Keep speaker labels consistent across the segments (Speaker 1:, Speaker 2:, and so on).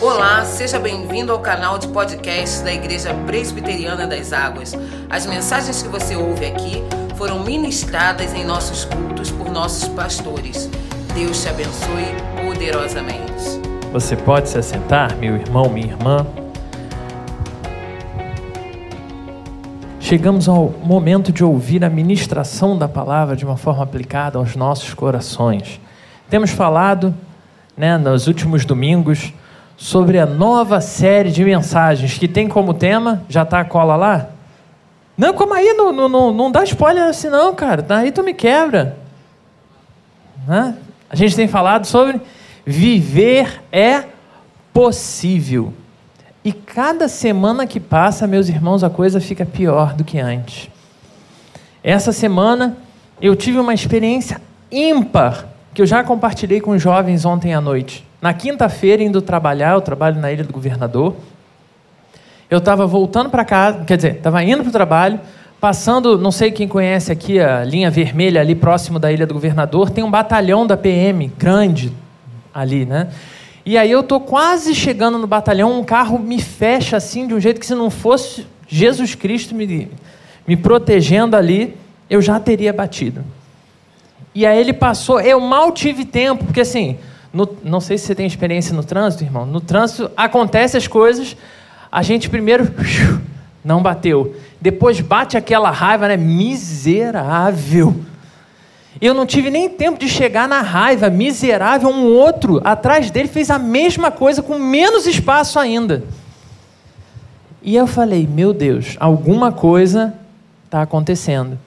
Speaker 1: Olá, seja bem-vindo ao canal de podcast da Igreja Presbiteriana das Águas. As mensagens que você ouve aqui foram ministradas em nossos cultos por nossos pastores. Deus te abençoe poderosamente.
Speaker 2: Você pode se assentar, meu irmão, minha irmã? Chegamos ao momento de ouvir a ministração da palavra de uma forma aplicada aos nossos corações. Temos falado, né, nos últimos domingos, sobre a nova série de mensagens que tem como tema. Já está a cola lá? Não, como aí? Não, não, não dá spoiler assim, não, cara. Daí tu me quebra. Né? A gente tem falado sobre viver é possível. E cada semana que passa, meus irmãos, a coisa fica pior do que antes. Essa semana eu tive uma experiência ímpar que eu já compartilhei com os jovens ontem à noite. Na quinta-feira, indo trabalhar, eu trabalho na Ilha do Governador. Eu estava voltando para casa, quer dizer, estava indo para o trabalho, passando, não sei quem conhece aqui a linha vermelha ali próximo da Ilha do Governador, tem um batalhão da PM grande ali, né? E aí eu tô quase chegando no batalhão, um carro me fecha assim de um jeito que se não fosse Jesus Cristo me, me protegendo ali, eu já teria batido. E aí ele passou, eu mal tive tempo, porque assim, no, não sei se você tem experiência no trânsito, irmão. No trânsito acontece as coisas, a gente primeiro não bateu. Depois bate aquela raiva, né? Miserável. Eu não tive nem tempo de chegar na raiva, miserável. Um outro atrás dele fez a mesma coisa com menos espaço ainda. E eu falei: Meu Deus, alguma coisa está acontecendo.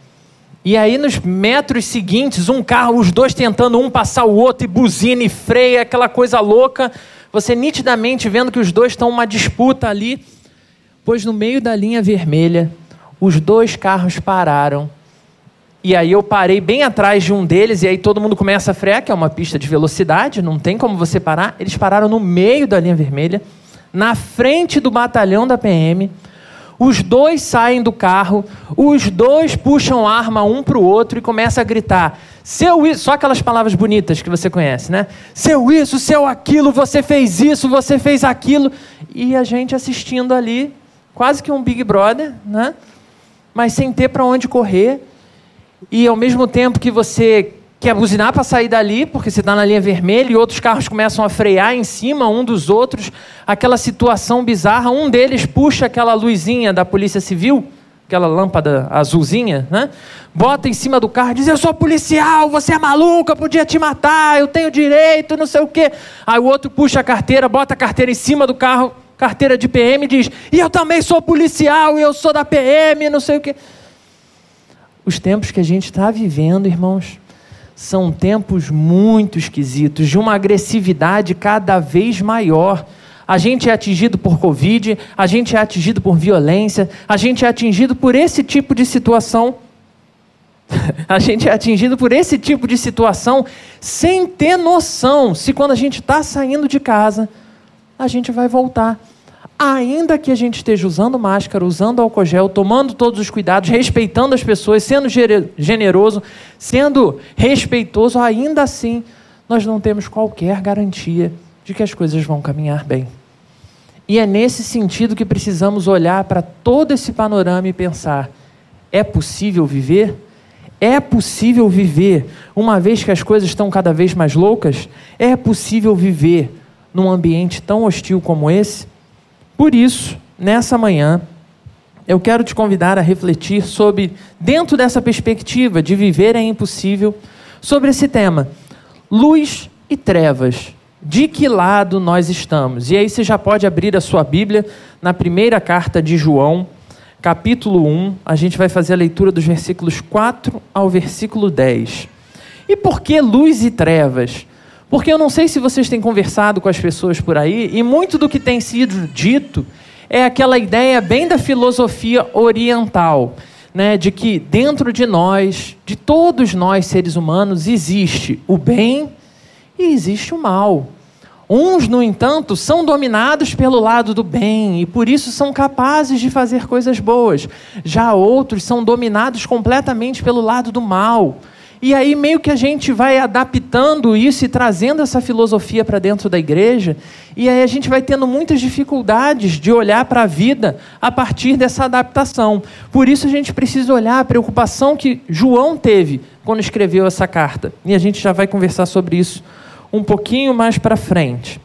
Speaker 2: E aí, nos metros seguintes, um carro, os dois tentando um passar o outro, e buzina e freia, aquela coisa louca. Você nitidamente vendo que os dois estão uma disputa ali. Pois no meio da linha vermelha, os dois carros pararam. E aí eu parei bem atrás de um deles, e aí todo mundo começa a frear, que é uma pista de velocidade, não tem como você parar. Eles pararam no meio da linha vermelha, na frente do batalhão da PM os dois saem do carro, os dois puxam arma um para o outro e começam a gritar: seu isso, só aquelas palavras bonitas que você conhece, né? Seu isso, seu aquilo, você fez isso, você fez aquilo. E a gente assistindo ali, quase que um Big Brother, né? Mas sem ter para onde correr. E ao mesmo tempo que você quer buzinar para sair dali, porque você está na linha vermelha e outros carros começam a frear em cima um dos outros, aquela situação bizarra. Um deles puxa aquela luzinha da Polícia Civil, aquela lâmpada azulzinha, né? Bota em cima do carro e diz: Eu sou policial, você é maluco, podia te matar, eu tenho direito, não sei o quê. Aí o outro puxa a carteira, bota a carteira em cima do carro, carteira de PM, diz: E eu também sou policial, eu sou da PM, não sei o quê. Os tempos que a gente está vivendo, irmãos, são tempos muito esquisitos, de uma agressividade cada vez maior. A gente é atingido por Covid, a gente é atingido por violência, a gente é atingido por esse tipo de situação. a gente é atingido por esse tipo de situação sem ter noção se quando a gente está saindo de casa, a gente vai voltar ainda que a gente esteja usando máscara, usando álcool gel, tomando todos os cuidados, respeitando as pessoas, sendo generoso, sendo respeitoso, ainda assim nós não temos qualquer garantia de que as coisas vão caminhar bem. E é nesse sentido que precisamos olhar para todo esse panorama e pensar: é possível viver? É possível viver, uma vez que as coisas estão cada vez mais loucas? É possível viver num ambiente tão hostil como esse? Por isso, nessa manhã, eu quero te convidar a refletir sobre, dentro dessa perspectiva de viver é impossível, sobre esse tema: luz e trevas. De que lado nós estamos? E aí você já pode abrir a sua Bíblia na primeira carta de João, capítulo 1. A gente vai fazer a leitura dos versículos 4 ao versículo 10. E por que luz e trevas? Porque eu não sei se vocês têm conversado com as pessoas por aí, e muito do que tem sido dito é aquela ideia bem da filosofia oriental, né, de que dentro de nós, de todos nós seres humanos, existe o bem e existe o mal. Uns, no entanto, são dominados pelo lado do bem e por isso são capazes de fazer coisas boas. Já outros são dominados completamente pelo lado do mal E aí meio que a gente vai adaptando isso e trazendo essa filosofia para dentro da igreja, e aí a gente vai tendo muitas dificuldades de olhar para a vida a partir dessa adaptação. Por isso a gente precisa olhar a preocupação que João teve quando escreveu essa carta. E a gente já vai conversar sobre isso um pouquinho mais para frente.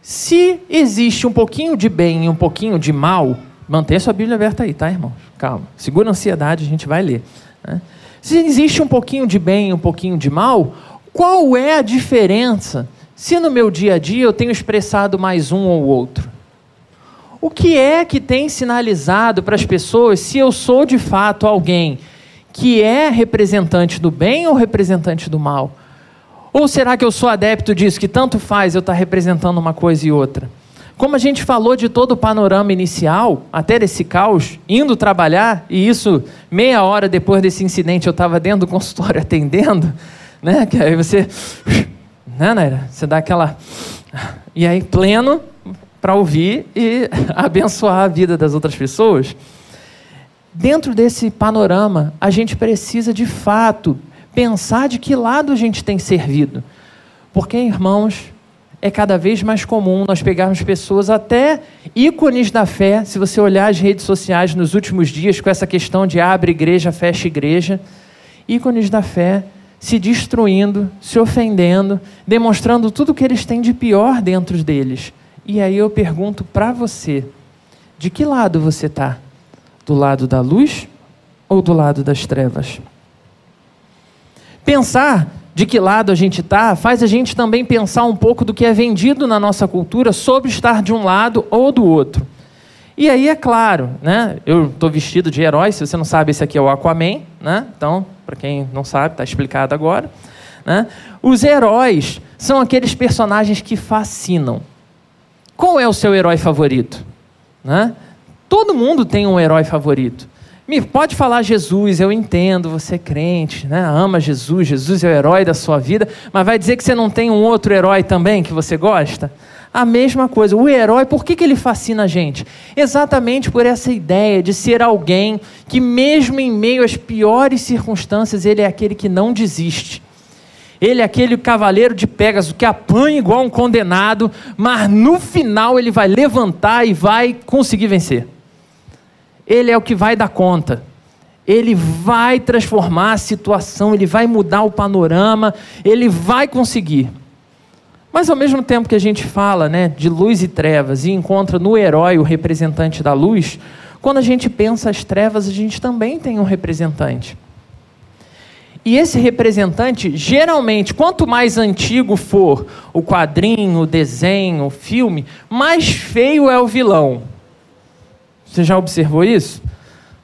Speaker 2: Se existe um pouquinho de bem e um pouquinho de mal, mantenha sua Bíblia aberta aí, tá, irmãos? Calma. Segura a ansiedade, a gente vai ler. Né? Se existe um pouquinho de bem e um pouquinho de mal, qual é a diferença se no meu dia a dia eu tenho expressado mais um ou outro? O que é que tem sinalizado para as pessoas se eu sou de fato alguém que é representante do bem ou representante do mal? Ou será que eu sou adepto disso, que tanto faz eu estar representando uma coisa e outra? Como a gente falou de todo o panorama inicial, até desse caos, indo trabalhar, e isso meia hora depois desse incidente eu estava dentro do consultório atendendo, né? Que aí você, né, Naira? Você dá aquela. E aí, pleno para ouvir e abençoar a vida das outras pessoas. Dentro desse panorama, a gente precisa de fato pensar de que lado a gente tem servido. Porque, irmãos, é cada vez mais comum nós pegarmos pessoas, até ícones da fé, se você olhar as redes sociais nos últimos dias com essa questão de abre igreja, fecha igreja, ícones da fé se destruindo, se ofendendo, demonstrando tudo que eles têm de pior dentro deles. E aí eu pergunto para você: de que lado você está? Do lado da luz ou do lado das trevas? Pensar de que lado a gente está faz a gente também pensar um pouco do que é vendido na nossa cultura sobre estar de um lado ou do outro. E aí, é claro, né? eu estou vestido de herói, se você não sabe, esse aqui é o Aquaman, né? então, para quem não sabe, está explicado agora. Né? Os heróis são aqueles personagens que fascinam. Qual é o seu herói favorito? Né? Todo mundo tem um herói favorito. Me pode falar Jesus, eu entendo, você é crente, né? ama Jesus, Jesus é o herói da sua vida, mas vai dizer que você não tem um outro herói também que você gosta? A mesma coisa, o herói, por que, que ele fascina a gente? Exatamente por essa ideia de ser alguém que, mesmo em meio às piores circunstâncias, ele é aquele que não desiste. Ele é aquele cavaleiro de Pegasus que apanha igual um condenado, mas no final ele vai levantar e vai conseguir vencer. Ele é o que vai dar conta. Ele vai transformar a situação, ele vai mudar o panorama, ele vai conseguir. Mas ao mesmo tempo que a gente fala né, de luz e trevas e encontra no herói o representante da luz, quando a gente pensa as trevas, a gente também tem um representante. E esse representante, geralmente, quanto mais antigo for o quadrinho, o desenho, o filme, mais feio é o vilão. Você já observou isso?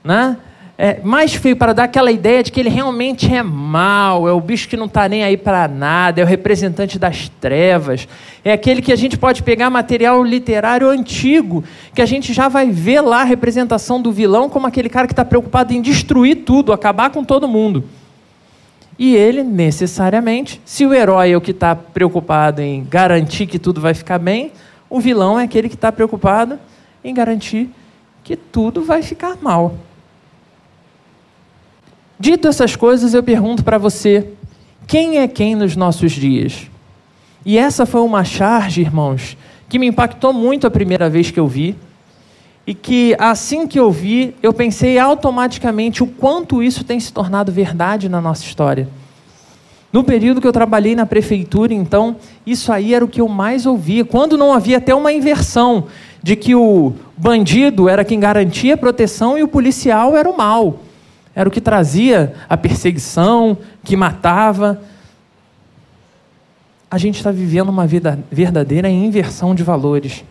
Speaker 2: Né? É mais feio para dar aquela ideia de que ele realmente é mal, é o bicho que não está nem aí para nada, é o representante das trevas, é aquele que a gente pode pegar material literário antigo, que a gente já vai ver lá a representação do vilão como aquele cara que está preocupado em destruir tudo, acabar com todo mundo. E ele, necessariamente, se o herói é o que está preocupado em garantir que tudo vai ficar bem, o vilão é aquele que está preocupado em garantir que tudo vai ficar mal. Dito essas coisas, eu pergunto para você: quem é quem nos nossos dias? E essa foi uma charge, irmãos, que me impactou muito a primeira vez que eu vi. E que assim que eu vi, eu pensei automaticamente o quanto isso tem se tornado verdade na nossa história. No período que eu trabalhei na prefeitura, então, isso aí era o que eu mais ouvia. Quando não havia até uma inversão de que o bandido era quem garantia a proteção e o policial era o mal. Era o que trazia a perseguição, que matava. A gente está vivendo uma vida verdadeira inversão de valores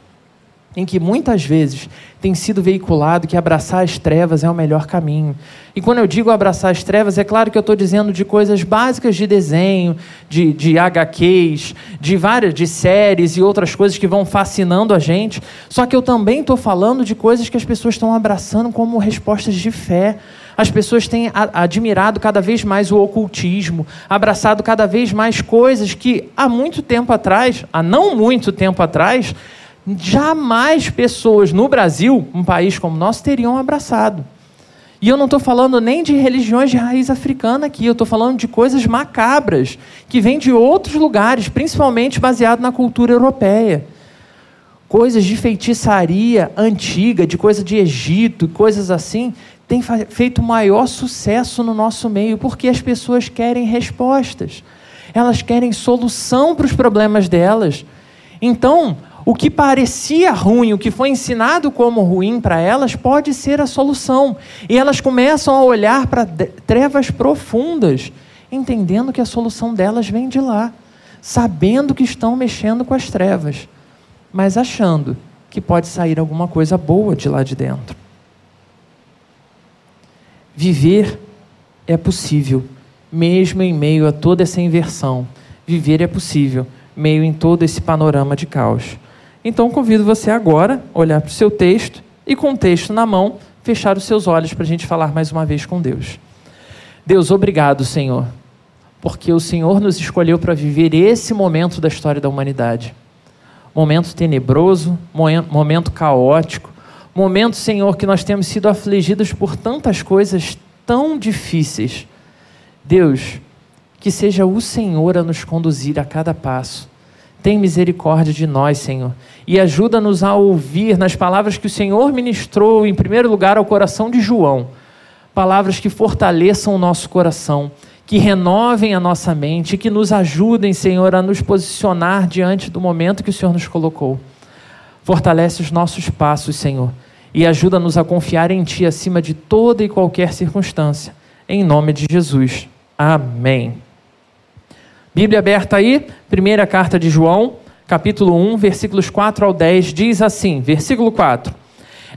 Speaker 2: em que muitas vezes tem sido veiculado que abraçar as trevas é o melhor caminho. E quando eu digo abraçar as trevas, é claro que eu estou dizendo de coisas básicas de desenho, de, de HQs, de várias, de séries e outras coisas que vão fascinando a gente. Só que eu também estou falando de coisas que as pessoas estão abraçando como respostas de fé. As pessoas têm admirado cada vez mais o ocultismo, abraçado cada vez mais coisas que há muito tempo atrás, há não muito tempo atrás, jamais pessoas no Brasil, um país como o nosso, teriam abraçado. E eu não estou falando nem de religiões de raiz africana aqui, eu estou falando de coisas macabras, que vêm de outros lugares, principalmente baseado na cultura europeia. Coisas de feitiçaria antiga, de coisa de Egito, coisas assim, têm feito maior sucesso no nosso meio, porque as pessoas querem respostas, elas querem solução para os problemas delas. Então, o que parecia ruim, o que foi ensinado como ruim para elas, pode ser a solução. E elas começam a olhar para trevas profundas, entendendo que a solução delas vem de lá, sabendo que estão mexendo com as trevas, mas achando que pode sair alguma coisa boa de lá de dentro. Viver é possível, mesmo em meio a toda essa inversão. Viver é possível, meio em todo esse panorama de caos. Então convido você agora a olhar para o seu texto e, com o texto na mão, fechar os seus olhos para a gente falar mais uma vez com Deus. Deus, obrigado, Senhor, porque o Senhor nos escolheu para viver esse momento da história da humanidade. Momento tenebroso, momento caótico, momento, Senhor, que nós temos sido afligidos por tantas coisas tão difíceis. Deus, que seja o Senhor a nos conduzir a cada passo tem misericórdia de nós, Senhor, e ajuda-nos a ouvir nas palavras que o Senhor ministrou, em primeiro lugar, ao coração de João. Palavras que fortaleçam o nosso coração, que renovem a nossa mente, que nos ajudem, Senhor, a nos posicionar diante do momento que o Senhor nos colocou. Fortalece os nossos passos, Senhor, e ajuda-nos a confiar em Ti acima de toda e qualquer circunstância. Em nome de Jesus. Amém. Bíblia aberta aí, primeira carta de João, capítulo 1, versículos 4 ao 10, diz assim: versículo 4.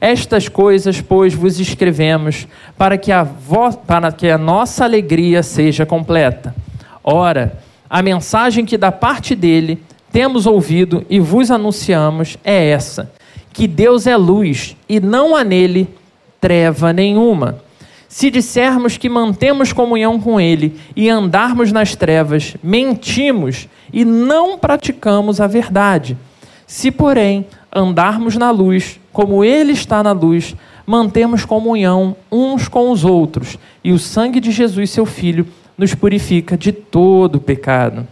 Speaker 2: Estas coisas, pois, vos escrevemos para que, a para que a nossa alegria seja completa. Ora, a mensagem que da parte dele temos ouvido e vos anunciamos é essa: que Deus é luz e não há nele treva nenhuma. Se dissermos que mantemos comunhão com Ele e andarmos nas trevas, mentimos e não praticamos a verdade. Se, porém, andarmos na luz, como Ele está na luz, mantemos comunhão uns com os outros, e o sangue de Jesus, seu Filho, nos purifica de todo pecado.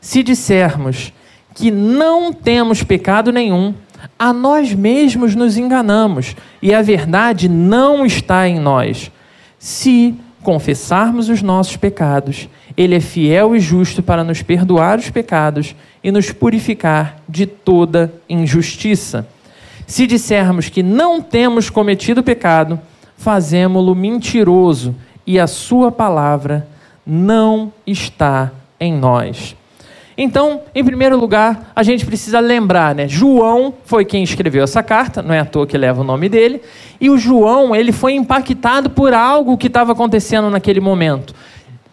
Speaker 2: Se dissermos que não temos pecado nenhum, a nós mesmos nos enganamos e a verdade não está em nós. Se confessarmos os nossos pecados, Ele é fiel e justo para nos perdoar os pecados e nos purificar de toda injustiça. Se dissermos que não temos cometido pecado, fazemo-lo mentiroso e a Sua palavra não está em nós. Então, em primeiro lugar, a gente precisa lembrar, né? João foi quem escreveu essa carta, não é à toa que leva o nome dele, e o João, ele foi impactado por algo que estava acontecendo naquele momento.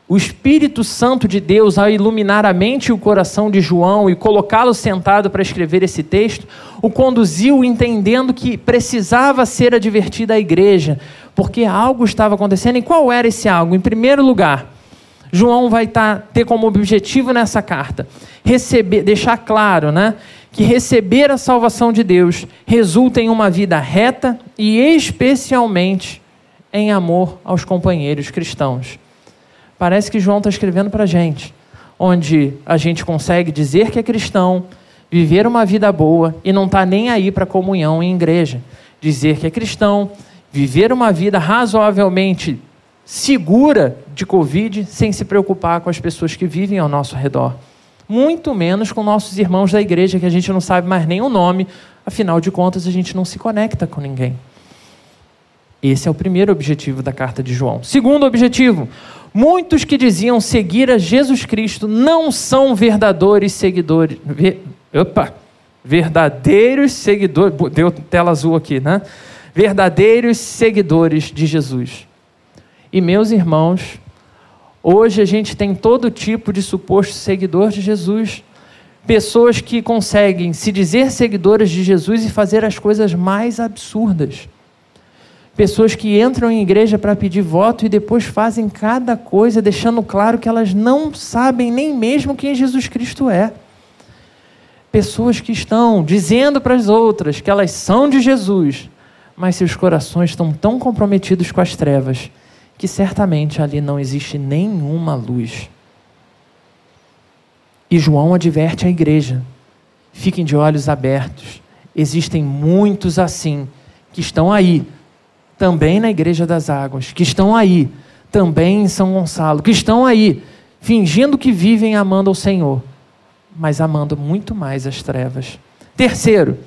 Speaker 2: O Espírito Santo de Deus, ao iluminar a mente e o coração de João e colocá-lo sentado para escrever esse texto, o conduziu entendendo que precisava ser advertida a igreja, porque algo estava acontecendo. E qual era esse algo? Em primeiro lugar, João vai tá, ter como objetivo nessa carta receber, deixar claro, né, que receber a salvação de Deus resulta em uma vida reta e especialmente em amor aos companheiros cristãos. Parece que João está escrevendo para a gente, onde a gente consegue dizer que é cristão, viver uma vida boa e não está nem aí para comunhão em igreja. Dizer que é cristão, viver uma vida razoavelmente segura de Covid sem se preocupar com as pessoas que vivem ao nosso redor. Muito menos com nossos irmãos da igreja, que a gente não sabe mais nem o nome, afinal de contas, a gente não se conecta com ninguém. Esse é o primeiro objetivo da carta de João. Segundo objetivo, muitos que diziam seguir a Jesus Cristo não são verdadeiros seguidores. Ver, opa! Verdadeiros seguidores. Deu tela azul aqui, né? Verdadeiros seguidores de Jesus. E meus irmãos, hoje a gente tem todo tipo de suposto seguidor de Jesus. Pessoas que conseguem se dizer seguidoras de Jesus e fazer as coisas mais absurdas. Pessoas que entram em igreja para pedir voto e depois fazem cada coisa, deixando claro que elas não sabem nem mesmo quem Jesus Cristo é. Pessoas que estão dizendo para as outras que elas são de Jesus, mas seus corações estão tão comprometidos com as trevas que certamente ali não existe nenhuma luz. E João adverte a igreja: fiquem de olhos abertos. Existem muitos assim, que estão aí, também na Igreja das Águas, que estão aí, também em São Gonçalo, que estão aí, fingindo que vivem amando ao Senhor, mas amando muito mais as trevas. Terceiro,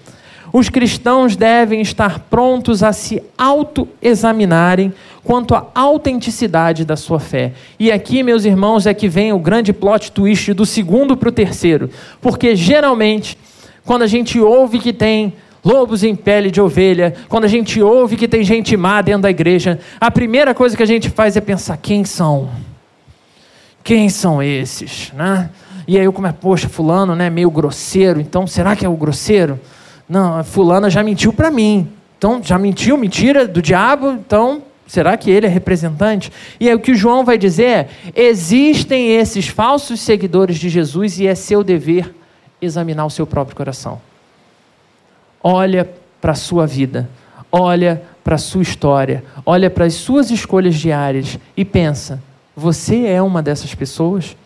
Speaker 2: os cristãos devem estar prontos a se autoexaminarem quanto à autenticidade da sua fé. E aqui, meus irmãos, é que vem o grande plot twist do segundo para o terceiro. Porque geralmente, quando a gente ouve que tem lobos em pele de ovelha, quando a gente ouve que tem gente má dentro da igreja, a primeira coisa que a gente faz é pensar: quem são? Quem são esses? Né? E aí eu começo, poxa, fulano, né, meio grosseiro, então será que é o grosseiro? Não, a fulana já mentiu para mim. Então, já mentiu, mentira do diabo, então será que ele é representante? E aí o que o João vai dizer é: existem esses falsos seguidores de Jesus e é seu dever examinar o seu próprio coração. Olha para a sua vida, olha para a sua história, olha para as suas escolhas diárias e pensa: você é uma dessas pessoas?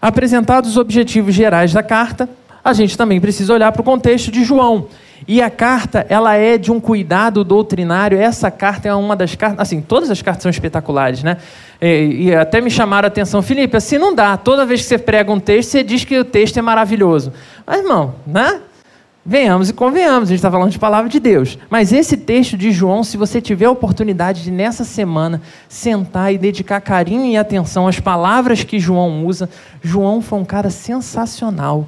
Speaker 2: Apresentados os objetivos gerais da carta, a gente também precisa olhar para o contexto de João. E a carta, ela é de um cuidado doutrinário. Essa carta é uma das cartas, assim, todas as cartas são espetaculares, né? E, e, até me chamaram a atenção, Felipe, assim não dá. Toda vez que você prega um texto, você diz que o texto é maravilhoso. Mas, irmão, né? Venhamos e convenhamos, a gente está falando de palavra de Deus. Mas esse texto de João, se você tiver a oportunidade de nessa semana sentar e dedicar carinho e atenção às palavras que João usa, João foi um cara sensacional.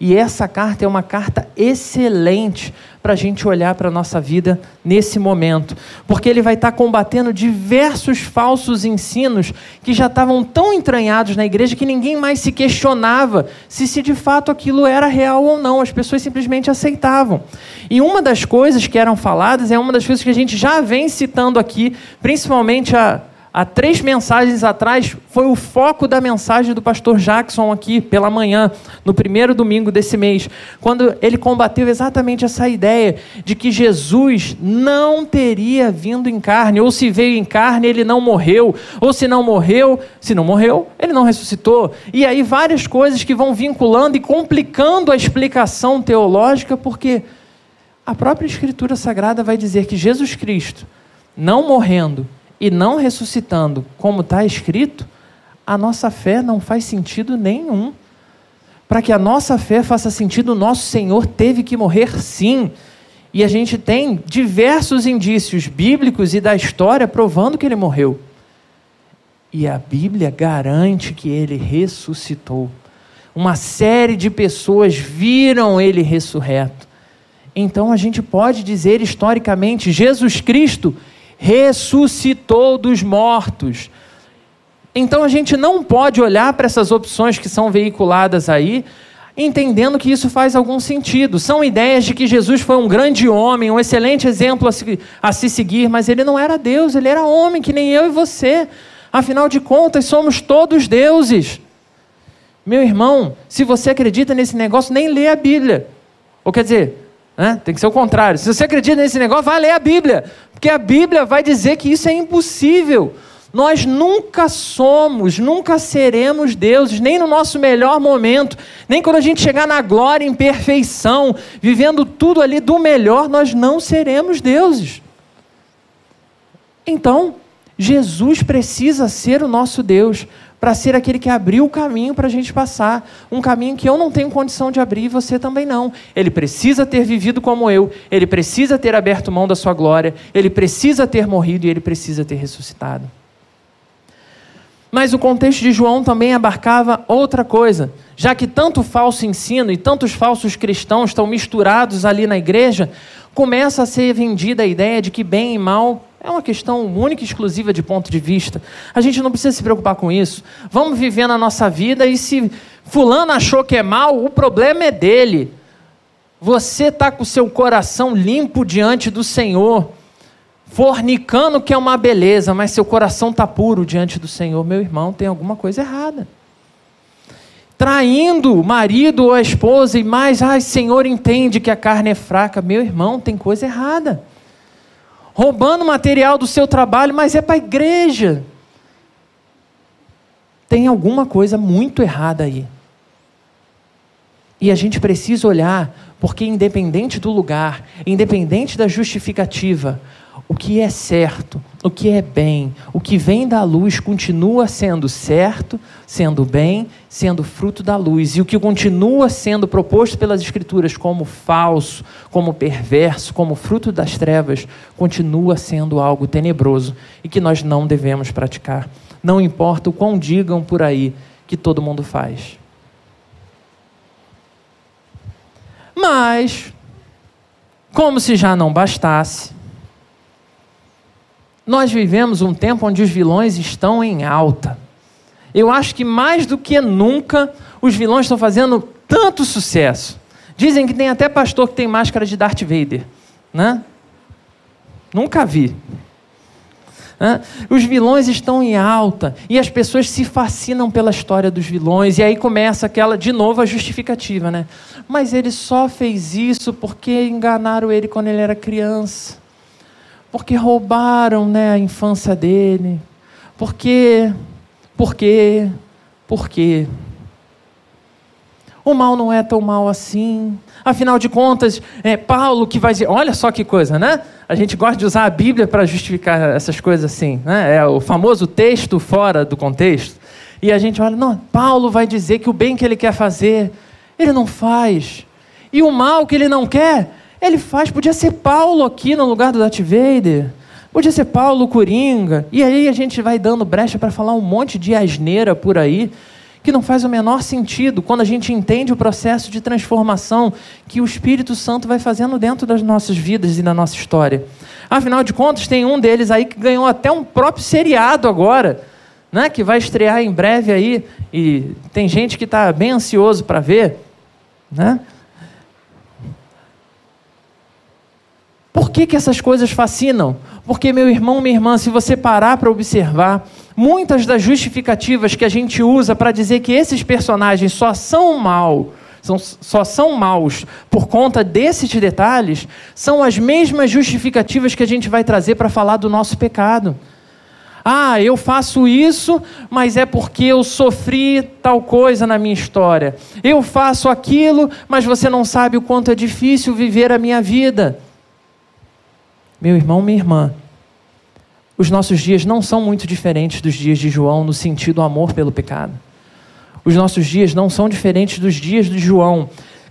Speaker 2: E essa carta é uma carta excelente para a gente olhar para a nossa vida nesse momento, porque ele vai estar tá combatendo diversos falsos ensinos que já estavam tão entranhados na igreja que ninguém mais se questionava se, se de fato aquilo era real ou não, as pessoas simplesmente aceitavam. E uma das coisas que eram faladas é uma das coisas que a gente já vem citando aqui, principalmente a há três mensagens atrás, foi o foco da mensagem do pastor Jackson aqui pela manhã, no primeiro domingo desse mês, quando ele combateu exatamente essa ideia de que Jesus não teria vindo em carne, ou se veio em carne, ele não morreu, ou se não morreu, se não morreu, ele não ressuscitou. E aí várias coisas que vão vinculando e complicando a explicação teológica, porque a própria Escritura Sagrada vai dizer que Jesus Cristo, não morrendo, e não ressuscitando, como está escrito, a nossa fé não faz sentido nenhum. Para que a nossa fé faça sentido, o nosso Senhor teve que morrer sim. E a gente tem diversos indícios bíblicos e da história provando que ele morreu. E a Bíblia garante que ele ressuscitou. Uma série de pessoas viram ele ressurreto. Então a gente pode dizer historicamente: Jesus Cristo ressuscitou dos mortos. Então a gente não pode olhar para essas opções que são veiculadas aí, entendendo que isso faz algum sentido. São ideias de que Jesus foi um grande homem, um excelente exemplo a se, a se seguir, mas ele não era Deus, ele era homem, que nem eu e você. Afinal de contas, somos todos deuses. Meu irmão, se você acredita nesse negócio, nem lê a Bíblia. Ou quer dizer, né? Tem que ser o contrário. Se você acredita nesse negócio, vai ler a Bíblia. Porque a Bíblia vai dizer que isso é impossível. Nós nunca somos, nunca seremos deuses, nem no nosso melhor momento, nem quando a gente chegar na glória em perfeição, vivendo tudo ali do melhor, nós não seremos deuses. Então, Jesus precisa ser o nosso Deus, para ser aquele que abriu o caminho para a gente passar. Um caminho que eu não tenho condição de abrir e você também não. Ele precisa ter vivido como eu, ele precisa ter aberto mão da sua glória, ele precisa ter morrido e ele precisa ter ressuscitado. Mas o contexto de João também abarcava outra coisa. Já que tanto falso ensino e tantos falsos cristãos estão misturados ali na igreja, começa a ser vendida a ideia de que bem e mal é uma questão única e exclusiva de ponto de vista. A gente não precisa se preocupar com isso. Vamos viver na nossa vida e se fulano achou que é mal, o problema é dele. Você está com o seu coração limpo diante do Senhor, fornicando que é uma beleza, mas seu coração está puro diante do Senhor. Meu irmão, tem alguma coisa errada. traindo o marido ou a esposa e mais, ai, Senhor, entende que a carne é fraca. Meu irmão, tem coisa errada. Roubando material do seu trabalho, mas é para a igreja. Tem alguma coisa muito errada aí. E a gente precisa olhar, porque independente do lugar, independente da justificativa, o que é certo, o que é bem, o que vem da luz continua sendo certo, sendo bem, sendo fruto da luz. E o que continua sendo proposto pelas Escrituras como falso, como perverso, como fruto das trevas, continua sendo algo tenebroso e que nós não devemos praticar. Não importa o quão digam por aí que todo mundo faz. Mas, como se já não bastasse, nós vivemos um tempo onde os vilões estão em alta. Eu acho que mais do que nunca os vilões estão fazendo tanto sucesso. Dizem que tem até pastor que tem máscara de Darth Vader, né? Nunca vi. Os vilões estão em alta e as pessoas se fascinam pela história dos vilões. E aí começa aquela, de novo, a justificativa, né? Mas ele só fez isso porque enganaram ele quando ele era criança. Porque roubaram né, a infância dele. Porque, porque, porque. O mal não é tão mal assim. Afinal de contas, é Paulo que vai dizer. Olha só que coisa, né? A gente gosta de usar a Bíblia para justificar essas coisas assim. Né? É o famoso texto fora do contexto. E a gente olha, não, Paulo vai dizer que o bem que ele quer fazer, ele não faz. E o mal que ele não quer, ele faz. Podia ser Paulo aqui no lugar do Darth Vader. Podia ser Paulo Coringa. E aí a gente vai dando brecha para falar um monte de asneira por aí que não faz o menor sentido quando a gente entende o processo de transformação que o Espírito Santo vai fazendo dentro das nossas vidas e da nossa história. Afinal de contas, tem um deles aí que ganhou até um próprio seriado agora, né, que vai estrear em breve aí, e tem gente que está bem ansioso para ver. Né? Que, que essas coisas fascinam? Porque, meu irmão, minha irmã, se você parar para observar, muitas das justificativas que a gente usa para dizer que esses personagens só são mal, são, só são maus por conta desses detalhes, são as mesmas justificativas que a gente vai trazer para falar do nosso pecado. Ah, eu faço isso, mas é porque eu sofri tal coisa na minha história. Eu faço aquilo, mas você não sabe o quanto é difícil viver a minha vida. Meu irmão, minha irmã, os nossos dias não são muito diferentes dos dias de João no sentido amor pelo pecado. Os nossos dias não são diferentes dos dias de João,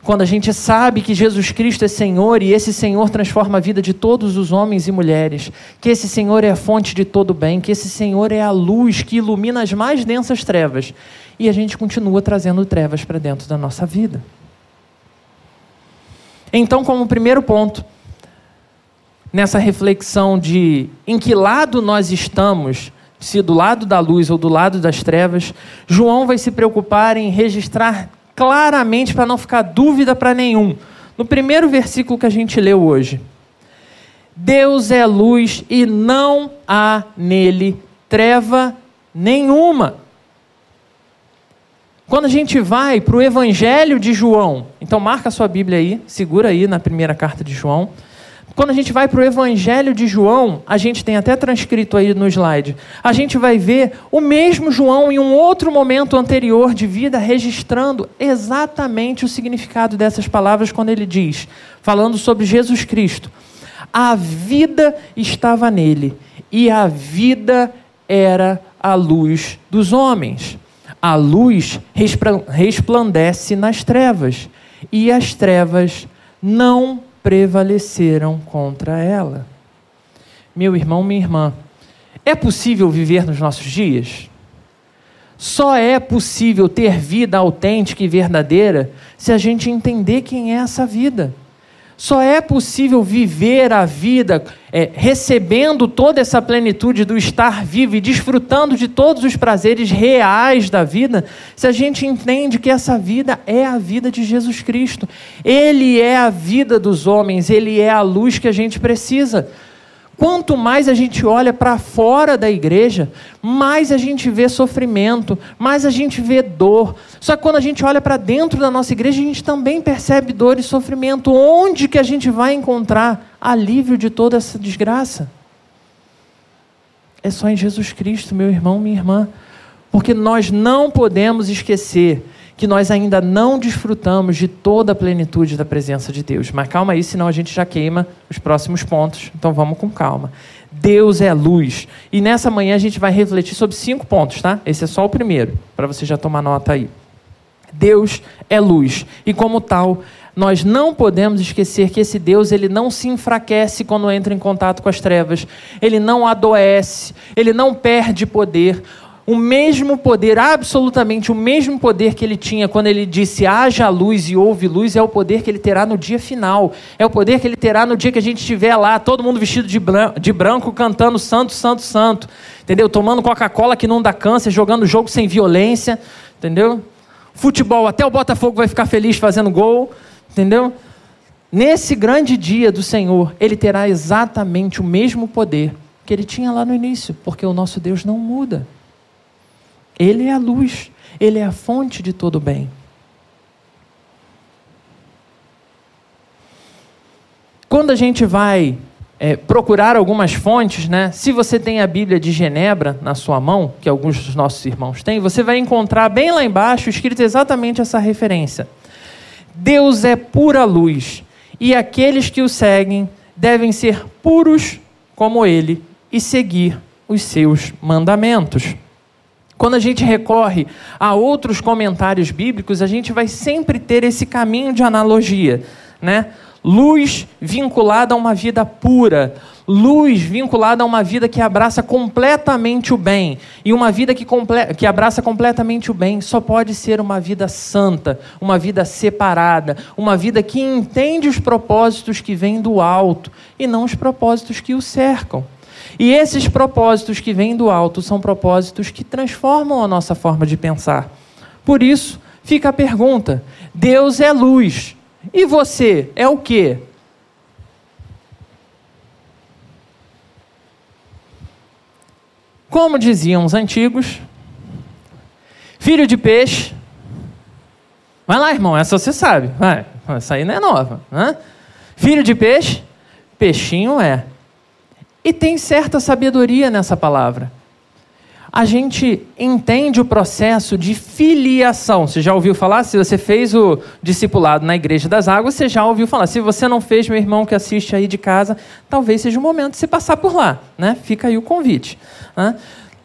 Speaker 2: quando a gente sabe que Jesus Cristo é Senhor e esse Senhor transforma a vida de todos os homens e mulheres, que esse Senhor é a fonte de todo bem, que esse Senhor é a luz que ilumina as mais densas trevas, e a gente continua trazendo trevas para dentro da nossa vida. Então, como primeiro ponto, nessa reflexão de em que lado nós estamos, se do lado da luz ou do lado das trevas, João vai se preocupar em registrar claramente para não ficar dúvida para nenhum. No primeiro versículo que a gente leu hoje. Deus é luz e não há nele treva nenhuma. Quando a gente vai para o Evangelho de João, então marca sua Bíblia aí, segura aí na primeira carta de João. Quando a gente vai para o Evangelho de João, a gente tem até transcrito aí no slide, a gente vai ver o mesmo João em um outro momento anterior de vida registrando exatamente o significado dessas palavras quando ele diz, falando sobre Jesus Cristo. A vida estava nele e a vida era a luz dos homens. A luz resplandece nas trevas e as trevas não prevaleceram contra ela. Meu irmão, minha irmã, é possível viver nos nossos dias? Só é possível ter vida autêntica e verdadeira se a gente entender quem é essa vida. Só é possível viver a vida é, recebendo toda essa plenitude do estar vivo e desfrutando de todos os prazeres reais da vida, se a gente entende que essa vida é a vida de Jesus Cristo. Ele é a vida dos homens, ele é a luz que a gente precisa. Quanto mais a gente olha para fora da igreja, mais a gente vê sofrimento, mais a gente vê dor. Só que quando a gente olha para dentro da nossa igreja, a gente também percebe dor e sofrimento. Onde que a gente vai encontrar alívio de toda essa desgraça? É só em Jesus Cristo, meu irmão, minha irmã. Porque nós não podemos esquecer que nós ainda não desfrutamos de toda a plenitude da presença de Deus. Mas calma aí, senão a gente já queima os próximos pontos. Então vamos com calma. Deus é luz. E nessa manhã a gente vai refletir sobre cinco pontos, tá? Esse é só o primeiro, para você já tomar nota aí. Deus é luz. E como tal, nós não podemos esquecer que esse Deus ele não se enfraquece quando entra em contato com as trevas, ele não adoece, ele não perde poder o mesmo poder, absolutamente o mesmo poder que ele tinha quando ele disse haja luz e houve luz, é o poder que ele terá no dia final. É o poder que ele terá no dia que a gente estiver lá, todo mundo vestido de branco, de branco cantando santo, santo, santo. Entendeu? Tomando Coca-Cola que não dá câncer, jogando jogo sem violência. Entendeu? Futebol, até o Botafogo vai ficar feliz fazendo gol. Entendeu? Nesse grande dia do Senhor, ele terá exatamente o mesmo poder que ele tinha lá no início, porque o nosso Deus não muda. Ele é a luz, ele é a fonte de todo bem. Quando a gente vai é, procurar algumas fontes, né? Se você tem a Bíblia de Genebra na sua mão, que alguns dos nossos irmãos têm, você vai encontrar bem lá embaixo escrito exatamente essa referência. Deus é pura luz, e aqueles que o seguem devem ser puros como ele e seguir os seus mandamentos. Quando a gente recorre a outros comentários bíblicos, a gente vai sempre ter esse caminho de analogia, né? Luz vinculada a uma vida pura, luz vinculada a uma vida que abraça completamente o bem. E uma vida que, comple que abraça completamente o bem só pode ser uma vida santa, uma vida separada, uma vida que entende os propósitos que vêm do alto e não os propósitos que o cercam. E esses propósitos que vêm do alto são propósitos que transformam a nossa forma de pensar. Por isso, fica a pergunta: Deus é luz. E você é o quê? Como diziam os antigos, filho de peixe. Vai lá, irmão, essa você sabe. Vai, essa aí não é nova. Né? Filho de peixe, peixinho é. E tem certa sabedoria nessa palavra. A gente entende o processo de filiação. Você já ouviu falar? Se você fez o discipulado na Igreja das Águas, você já ouviu falar. Se você não fez, meu irmão que assiste aí de casa, talvez seja o momento de você passar por lá. Né? Fica aí o convite. Né?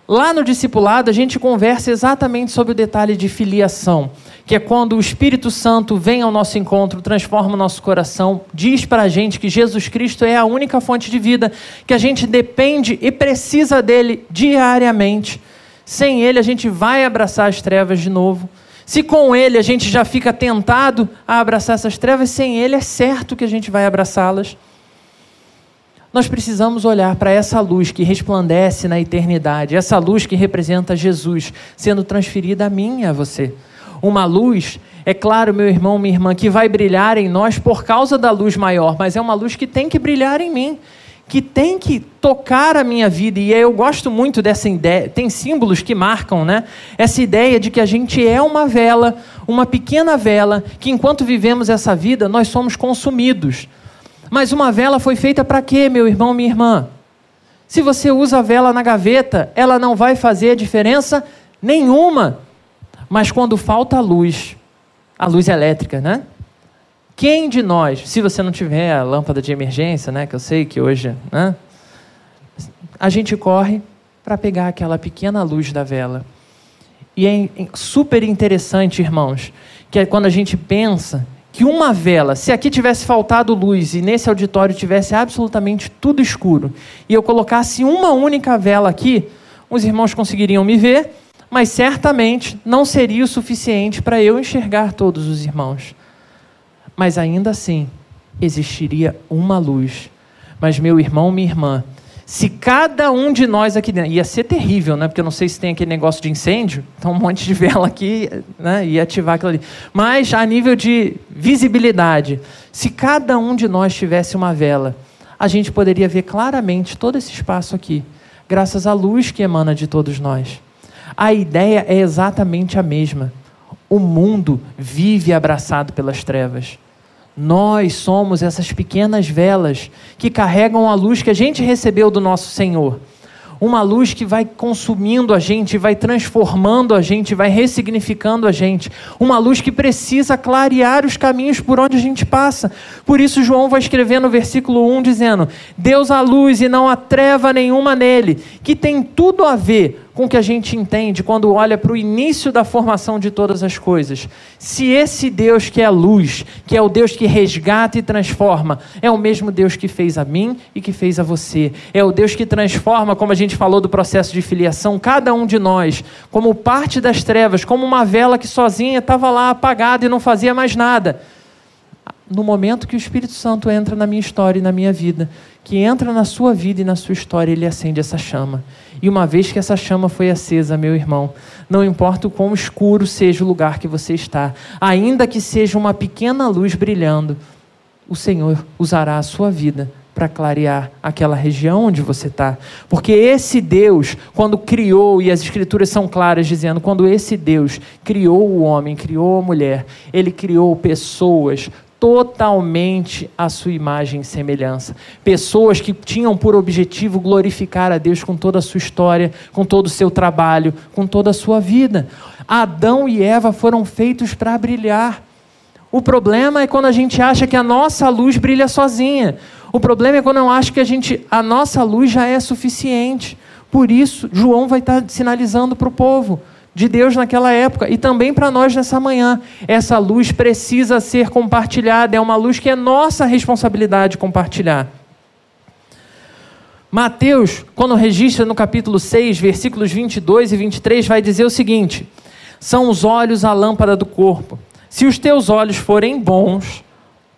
Speaker 2: Lá no discipulado, a gente conversa exatamente sobre o detalhe de filiação que é quando o Espírito Santo vem ao nosso encontro, transforma o nosso coração, diz para a gente que Jesus Cristo é a única fonte de vida, que a gente depende e precisa dele diariamente. Sem ele, a gente vai abraçar as trevas de novo. Se com ele a gente já fica tentado a abraçar essas trevas, sem ele é certo que a gente vai abraçá-las. Nós precisamos olhar para essa luz que resplandece na eternidade, essa luz que representa Jesus sendo transferida a mim e a você uma luz, é claro, meu irmão, minha irmã, que vai brilhar em nós por causa da luz maior, mas é uma luz que tem que brilhar em mim, que tem que tocar a minha vida. E eu gosto muito dessa ideia, tem símbolos que marcam, né? Essa ideia de que a gente é uma vela, uma pequena vela, que enquanto vivemos essa vida, nós somos consumidos. Mas uma vela foi feita para quê, meu irmão, minha irmã? Se você usa a vela na gaveta, ela não vai fazer diferença nenhuma. Mas quando falta a luz, a luz elétrica, né? Quem de nós, se você não tiver a lâmpada de emergência, né, que eu sei que hoje, né, a gente corre para pegar aquela pequena luz da vela. E é super interessante, irmãos, que é quando a gente pensa que uma vela, se aqui tivesse faltado luz e nesse auditório tivesse absolutamente tudo escuro, e eu colocasse uma única vela aqui, os irmãos conseguiriam me ver mas certamente não seria o suficiente para eu enxergar todos os irmãos. Mas ainda assim, existiria uma luz. Mas, meu irmão, minha irmã, se cada um de nós aqui dentro. Ia ser terrível, né? Porque eu não sei se tem aquele negócio de incêndio, então um monte de vela aqui né? ia ativar aquilo ali. Mas, a nível de visibilidade, se cada um de nós tivesse uma vela, a gente poderia ver claramente todo esse espaço aqui, graças à luz que emana de todos nós. A ideia é exatamente a mesma. O mundo vive abraçado pelas trevas. Nós somos essas pequenas velas que carregam a luz que a gente recebeu do nosso Senhor uma luz que vai consumindo a gente, vai transformando a gente, vai ressignificando a gente. Uma luz que precisa clarear os caminhos por onde a gente passa. Por isso, João vai escrever no versículo 1 dizendo: Deus a luz e não há treva nenhuma nele, que tem tudo a ver com o que a gente entende quando olha para o início da formação de todas as coisas. Se esse Deus que é a luz, que é o Deus que resgata e transforma, é o mesmo Deus que fez a mim e que fez a você, é o Deus que transforma, como a gente falou do processo de filiação, cada um de nós, como parte das trevas, como uma vela que sozinha estava lá apagada e não fazia mais nada no momento que o Espírito Santo entra na minha história e na minha vida, que entra na sua vida e na sua história, ele acende essa chama. E uma vez que essa chama foi acesa, meu irmão, não importa o quão escuro seja o lugar que você está, ainda que seja uma pequena luz brilhando, o Senhor usará a sua vida para clarear aquela região onde você está. Porque esse Deus, quando criou, e as Escrituras são claras dizendo, quando esse Deus criou o homem, criou a mulher, ele criou pessoas totalmente à sua imagem e semelhança. Pessoas que tinham por objetivo glorificar a Deus com toda a sua história, com todo o seu trabalho, com toda a sua vida. Adão e Eva foram feitos para brilhar. O problema é quando a gente acha que a nossa luz brilha sozinha. O problema é quando eu acho que a, gente, a nossa luz já é suficiente. Por isso, João vai estar sinalizando para o povo de Deus naquela época e também para nós nessa manhã. Essa luz precisa ser compartilhada, é uma luz que é nossa responsabilidade compartilhar. Mateus, quando registra no capítulo 6, versículos 22 e 23, vai dizer o seguinte: São os olhos a lâmpada do corpo. Se os teus olhos forem bons,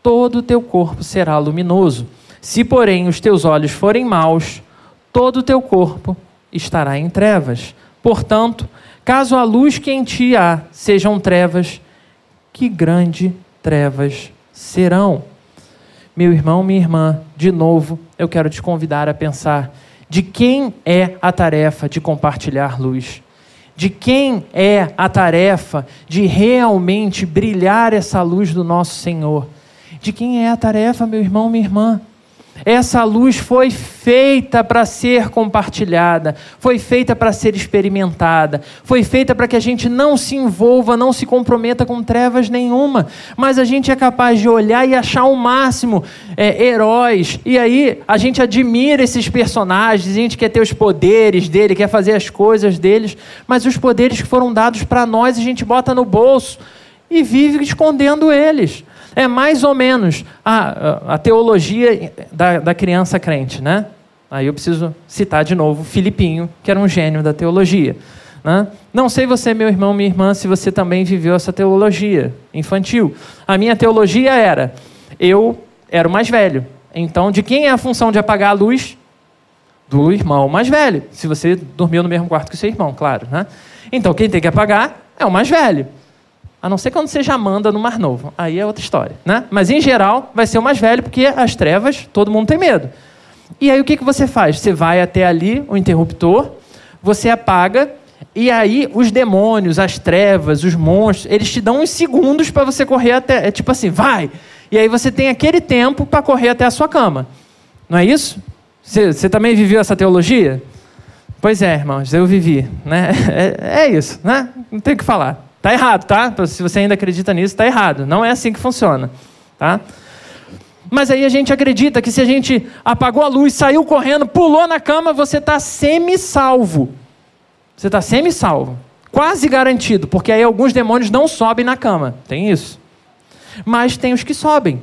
Speaker 2: todo o teu corpo será luminoso. Se, porém, os teus olhos forem maus, todo o teu corpo estará em trevas. Portanto, Caso a luz que em ti há sejam trevas, que grande trevas serão. Meu irmão, minha irmã, de novo, eu quero te convidar a pensar de quem é a tarefa de compartilhar luz. De quem é a tarefa de realmente brilhar essa luz do nosso Senhor? De quem é a tarefa, meu irmão, minha irmã? Essa luz foi feita para ser compartilhada, foi feita para ser experimentada, foi feita para que a gente não se envolva, não se comprometa com trevas nenhuma, mas a gente é capaz de olhar e achar o máximo é, heróis, e aí a gente admira esses personagens, a gente quer ter os poderes dele, quer fazer as coisas deles, mas os poderes que foram dados para nós a gente bota no bolso e vive escondendo eles. É mais ou menos a, a teologia da, da criança crente, né? Aí eu preciso citar de novo Filipinho, que era um gênio da teologia. Né? Não sei você, meu irmão, minha irmã, se você também viveu essa teologia infantil. A minha teologia era: eu era o mais velho. Então, de quem é a função de apagar a luz? Do irmão mais velho. Se você dormiu no mesmo quarto que seu irmão, claro. Né? Então, quem tem que apagar é o mais velho. A não ser quando você já manda no Mar Novo. Aí é outra história. Né? Mas, em geral, vai ser o mais velho, porque as trevas, todo mundo tem medo. E aí, o que, que você faz? Você vai até ali, o interruptor, você apaga, e aí os demônios, as trevas, os monstros, eles te dão uns segundos para você correr até. É tipo assim, vai! E aí você tem aquele tempo para correr até a sua cama. Não é isso? Você, você também viveu essa teologia? Pois é, irmãos, eu vivi. Né? É, é isso, né? Não tem o que falar. Está errado, tá? Se você ainda acredita nisso, está errado. Não é assim que funciona, tá? Mas aí a gente acredita que se a gente apagou a luz, saiu correndo, pulou na cama, você está semi-salvo. Você está semi-salvo. Quase garantido, porque aí alguns demônios não sobem na cama. Tem isso. Mas tem os que sobem.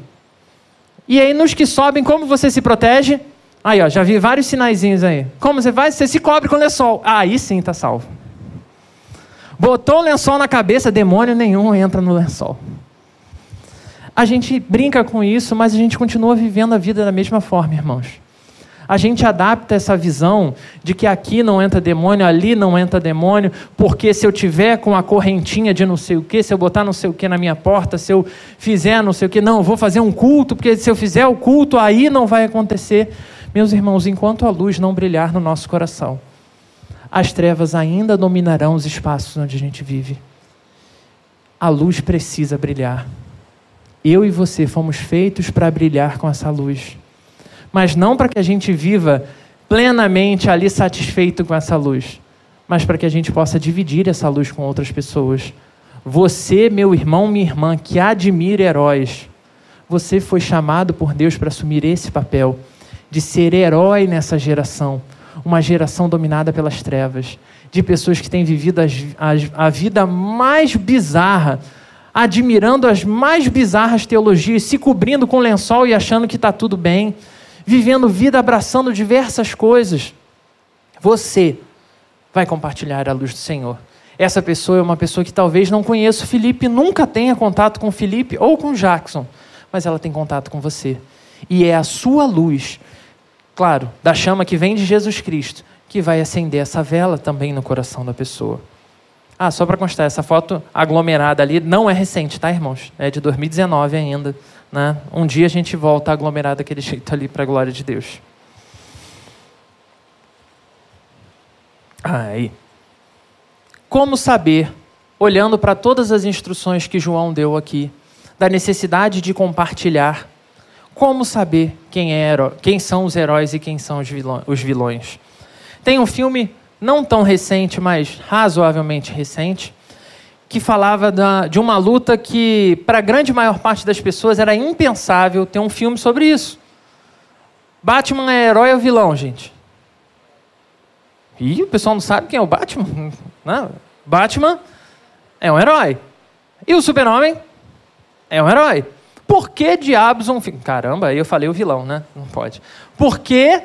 Speaker 2: E aí, nos que sobem, como você se protege? Aí, ó, já vi vários sinaizinhos aí. Como você faz? Você se cobre com lençol. Ah, aí sim está salvo. Botou o lençol na cabeça, demônio nenhum entra no lençol. A gente brinca com isso, mas a gente continua vivendo a vida da mesma forma, irmãos. A gente adapta essa visão de que aqui não entra demônio, ali não entra demônio, porque se eu tiver com a correntinha de não sei o que, se eu botar não sei o que na minha porta, se eu fizer não sei o que, não, eu vou fazer um culto, porque se eu fizer o culto, aí não vai acontecer. Meus irmãos, enquanto a luz não brilhar no nosso coração, as trevas ainda dominarão os espaços onde a gente vive. A luz precisa brilhar. Eu e você fomos feitos para brilhar com essa luz. Mas não para que a gente viva plenamente ali satisfeito com essa luz, mas para que a gente possa dividir essa luz com outras pessoas. Você, meu irmão, minha irmã, que admira heróis, você foi chamado por Deus para assumir esse papel de ser herói nessa geração, uma geração dominada pelas trevas, de pessoas que têm vivido as, as, a vida mais bizarra admirando as mais bizarras teologias, se cobrindo com lençol e achando que está tudo bem, vivendo vida abraçando diversas coisas. Você vai compartilhar a luz do Senhor. Essa pessoa é uma pessoa que talvez não conheça o Felipe, nunca tenha contato com o Felipe ou com o Jackson, mas ela tem contato com você. E é a sua luz, claro, da chama que vem de Jesus Cristo, que vai acender essa vela também no coração da pessoa. Ah, só para constar, essa foto aglomerada ali não é recente, tá, irmãos? É de 2019 ainda. Né? Um dia a gente volta a aglomerar daquele jeito ali para a glória de Deus. Aí. Como saber, olhando para todas as instruções que João deu aqui, da necessidade de compartilhar, como saber quem, é quem são os heróis e quem são os vilões? Tem um filme não tão recente, mas razoavelmente recente, que falava da, de uma luta que, para a grande maior parte das pessoas, era impensável ter um filme sobre isso. Batman é herói ou vilão, gente? E o pessoal não sabe quem é o Batman? Não. Batman é um herói. E o Super-Homem é um herói. Por que diabos um filme? Caramba, aí eu falei o vilão, né? Não pode. Por que.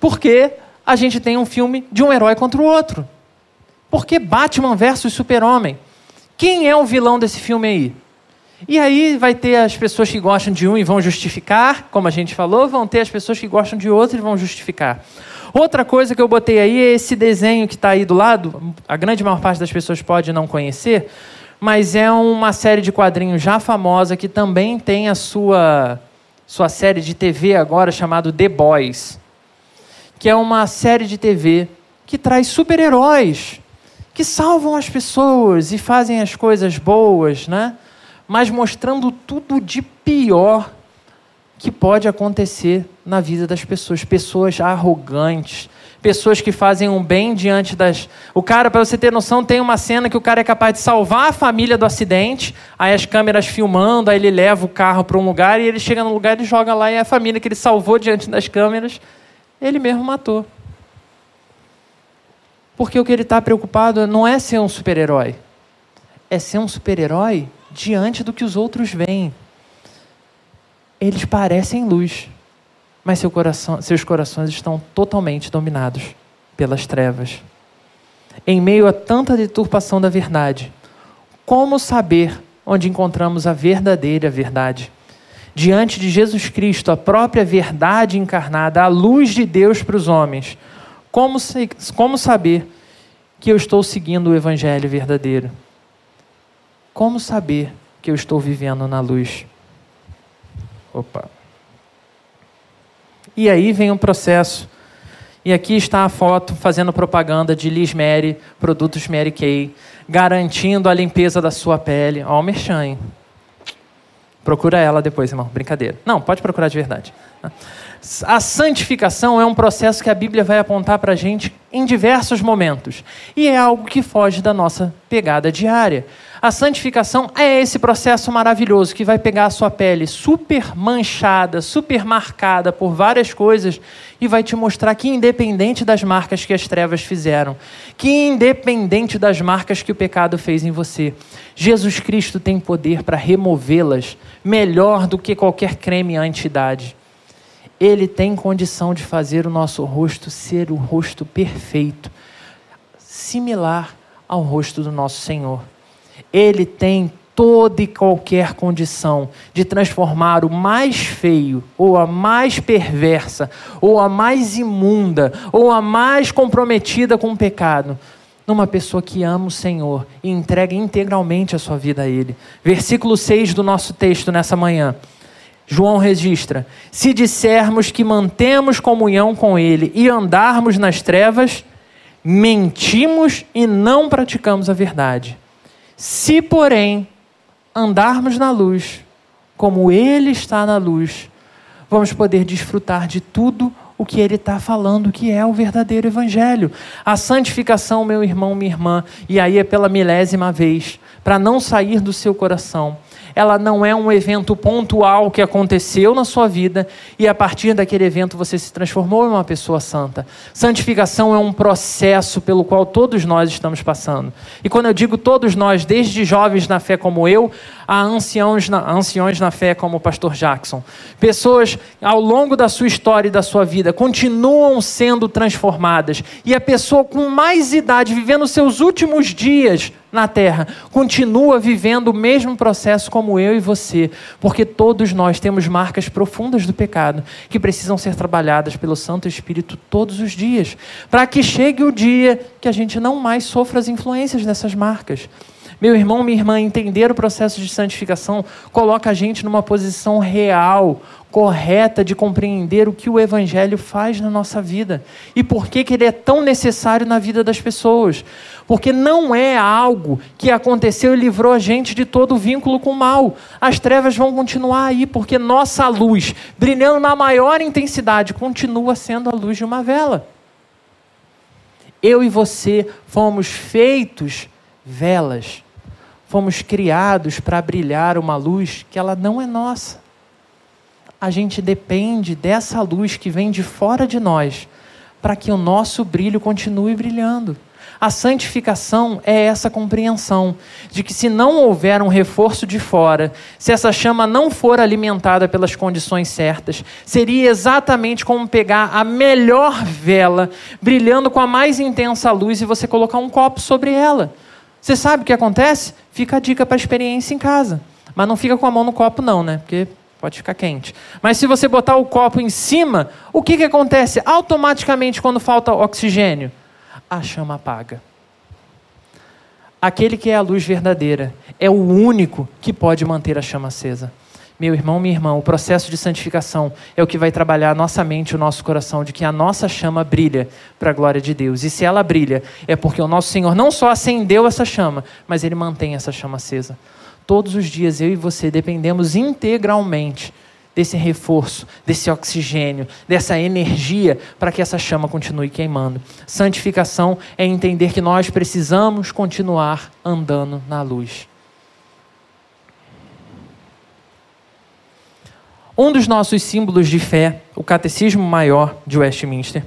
Speaker 2: Por que a gente tem um filme de um herói contra o outro. Por que Batman versus Super-Homem? Quem é o vilão desse filme aí? E aí vai ter as pessoas que gostam de um e vão justificar, como a gente falou, vão ter as pessoas que gostam de outro e vão justificar. Outra coisa que eu botei aí é esse desenho que está aí do lado. A grande maior parte das pessoas pode não conhecer, mas é uma série de quadrinhos já famosa que também tem a sua, sua série de TV agora chamado The Boys que é uma série de TV que traz super-heróis que salvam as pessoas e fazem as coisas boas, né? Mas mostrando tudo de pior que pode acontecer na vida das pessoas, pessoas arrogantes, pessoas que fazem um bem diante das. O cara, para você ter noção, tem uma cena que o cara é capaz de salvar a família do acidente, aí as câmeras filmando, aí ele leva o carro para um lugar e ele chega no lugar e joga lá e a família que ele salvou diante das câmeras ele mesmo matou. Porque o que ele está preocupado não é ser um super-herói, é ser um super-herói diante do que os outros veem. Eles parecem luz, mas seu coração, seus corações estão totalmente dominados pelas trevas. Em meio a tanta deturpação da verdade, como saber onde encontramos a verdadeira verdade? diante de Jesus Cristo, a própria verdade encarnada, a luz de Deus para os homens, como, como saber que eu estou seguindo o Evangelho verdadeiro? Como saber que eu estou vivendo na luz? Opa. E aí vem um processo. E aqui está a foto fazendo propaganda de Liz Mary, produtos Mary Kay, garantindo a limpeza da sua pele. Ó, o merchan, hein? Procura ela depois, irmão. Brincadeira. Não, pode procurar de verdade. A santificação é um processo que a Bíblia vai apontar para a gente em diversos momentos. E é algo que foge da nossa pegada diária. A santificação é esse processo maravilhoso que vai pegar a sua pele super manchada, super marcada por várias coisas e vai te mostrar que, independente das marcas que as trevas fizeram, que independente das marcas que o pecado fez em você, Jesus Cristo tem poder para removê-las melhor do que qualquer creme anti-idade. Ele tem condição de fazer o nosso rosto ser o rosto perfeito, similar ao rosto do nosso Senhor. Ele tem toda e qualquer condição de transformar o mais feio, ou a mais perversa, ou a mais imunda, ou a mais comprometida com o pecado, numa pessoa que ama o Senhor e entrega integralmente a sua vida a Ele. Versículo 6 do nosso texto nessa manhã. João registra: Se dissermos que mantemos comunhão com Ele e andarmos nas trevas, mentimos e não praticamos a verdade. Se, porém, andarmos na luz, como Ele está na luz, vamos poder desfrutar de tudo o que Ele está falando, que é o verdadeiro Evangelho. A santificação, meu irmão, minha irmã, e aí é pela milésima vez, para não sair do seu coração ela não é um evento pontual que aconteceu na sua vida e a partir daquele evento você se transformou em uma pessoa santa. Santificação é um processo pelo qual todos nós estamos passando. E quando eu digo todos nós, desde jovens na fé como eu, a anciãos na, anciões na fé como o pastor Jackson. Pessoas ao longo da sua história e da sua vida continuam sendo transformadas. E a pessoa com mais idade, vivendo seus últimos dias na terra, continua vivendo o mesmo processo como eu e você, porque todos nós temos marcas profundas do pecado que precisam ser trabalhadas pelo Santo Espírito todos os dias, para que chegue o dia que a gente não mais sofra as influências dessas marcas. Meu irmão, minha irmã, entender o processo de santificação coloca a gente numa posição real, correta de compreender o que o Evangelho faz na nossa vida e por que, que ele é tão necessário na vida das pessoas. Porque não é algo que aconteceu e livrou a gente de todo vínculo com o mal. As trevas vão continuar aí, porque nossa luz, brilhando na maior intensidade, continua sendo a luz de uma vela. Eu e você fomos feitos velas fomos criados para brilhar uma luz que ela não é nossa. A gente depende dessa luz que vem de fora de nós para que o nosso brilho continue brilhando. A santificação é essa compreensão de que, se não houver um reforço de fora, se essa chama não for alimentada pelas condições certas, seria exatamente como pegar a melhor vela, brilhando com a mais intensa luz, e você colocar um copo sobre ela. Você sabe o que acontece? Fica a dica para experiência em casa. Mas não fica com a mão no copo, não, né? Porque pode ficar quente. Mas se você botar o copo em cima, o que, que acontece automaticamente quando falta oxigênio? A chama apaga. Aquele que é a luz verdadeira é o único que pode manter a chama acesa. Meu irmão, minha irmã, o processo de santificação é o que vai trabalhar a nossa mente, o nosso coração, de que a nossa chama brilha para a glória de Deus. E se ela brilha, é porque o nosso Senhor não só acendeu essa chama, mas Ele mantém essa chama acesa. Todos os dias eu e você dependemos integralmente desse reforço, desse oxigênio, dessa energia para que essa chama continue queimando. Santificação é entender que nós precisamos continuar andando na luz. Um dos nossos símbolos de fé, o Catecismo Maior de Westminster,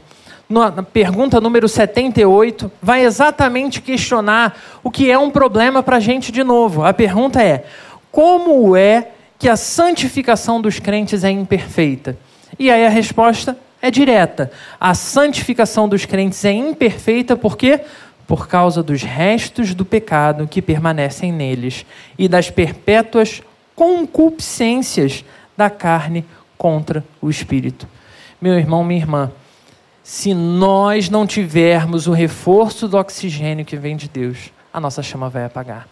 Speaker 2: na pergunta número 78, vai exatamente questionar o que é um problema para a gente de novo. A pergunta é: como é que a santificação dos crentes é imperfeita? E aí a resposta é direta: a santificação dos crentes é imperfeita porque por causa dos restos do pecado que permanecem neles e das perpétuas concupiscências da carne contra o espírito. Meu irmão, minha irmã, se nós não tivermos o reforço do oxigênio que vem de Deus, a nossa chama vai apagar.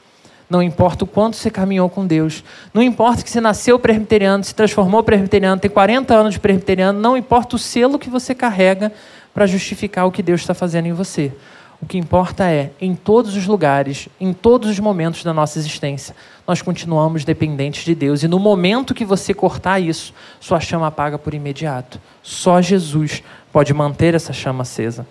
Speaker 2: Não importa o quanto você caminhou com Deus, não importa que você nasceu presbiteriano, se transformou presbiteriano, tem 40 anos de presbiteriano, não importa o selo que você carrega para justificar o que Deus está fazendo em você. O que importa é, em todos os lugares, em todos os momentos da nossa existência, nós continuamos dependentes de Deus. E no momento que você cortar isso, sua chama apaga por imediato. Só Jesus pode manter essa chama acesa.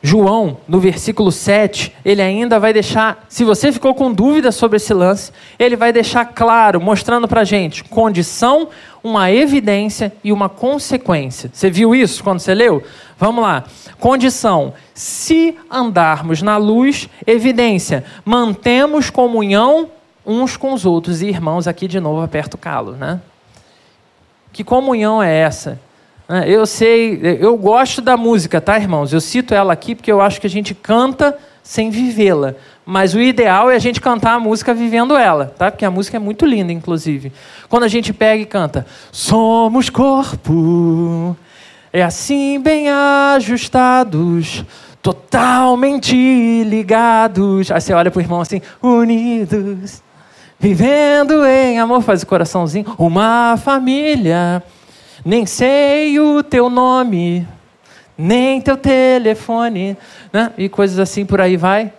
Speaker 2: João, no versículo 7, ele ainda vai deixar, se você ficou com dúvida sobre esse lance, ele vai deixar claro, mostrando para a gente condição, uma evidência e uma consequência. Você viu isso quando você leu? Vamos lá. Condição: se andarmos na luz, evidência, mantemos comunhão uns com os outros. E irmãos, aqui de novo aperta o calo, né? Que comunhão é essa? Eu sei, eu gosto da música, tá, irmãos? Eu cito ela aqui porque eu acho que a gente canta sem vivê-la. Mas o ideal é a gente cantar a música vivendo ela, tá? Porque a música é muito linda, inclusive. Quando a gente pega e canta, somos corpo, é assim bem ajustados, totalmente ligados. Aí você olha pro irmão assim, unidos, vivendo em amor, faz o coraçãozinho, uma família. Nem sei o teu nome, nem teu telefone, né? E coisas assim por aí vai.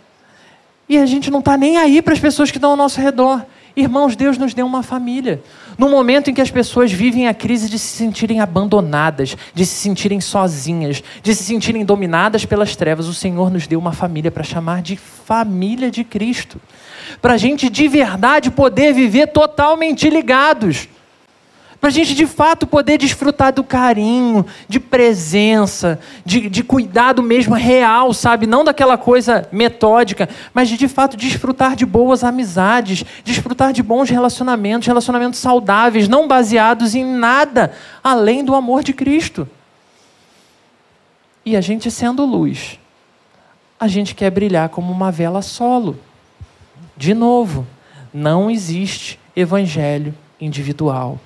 Speaker 2: E a gente não está nem aí para as pessoas que estão ao nosso redor. Irmãos, Deus nos deu uma família. No momento em que as pessoas vivem a crise de se sentirem abandonadas, de se sentirem sozinhas, de se sentirem dominadas pelas trevas, o Senhor nos deu uma família para chamar de família de Cristo. Para a gente de verdade poder viver totalmente ligados. Para a gente de fato poder desfrutar do carinho, de presença, de, de cuidado mesmo real, sabe? Não daquela coisa metódica, mas de de fato desfrutar de boas amizades, desfrutar de bons relacionamentos, relacionamentos saudáveis, não baseados em nada além do amor de Cristo. E a gente sendo luz, a gente quer brilhar como uma vela solo. De novo, não existe evangelho individual.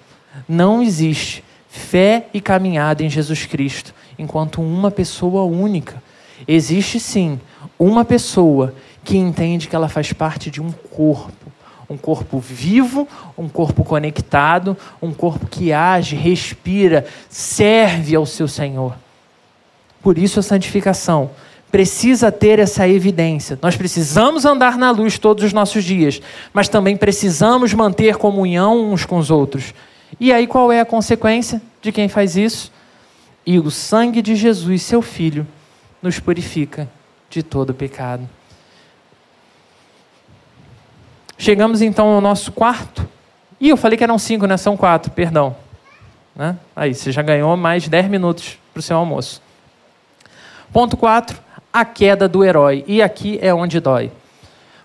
Speaker 2: Não existe fé e caminhada em Jesus Cristo enquanto uma pessoa única. Existe sim uma pessoa que entende que ela faz parte de um corpo. Um corpo vivo, um corpo conectado, um corpo que age, respira, serve ao seu Senhor. Por isso a santificação precisa ter essa evidência. Nós precisamos andar na luz todos os nossos dias, mas também precisamos manter comunhão uns com os outros. E aí qual é a consequência de quem faz isso? E o sangue de Jesus, seu Filho, nos purifica de todo pecado. Chegamos então ao nosso quarto. E eu falei que eram cinco, né? São quatro, perdão. Né? Aí, você já ganhou mais dez minutos para o seu almoço. Ponto quatro, a queda do herói. E aqui é onde dói.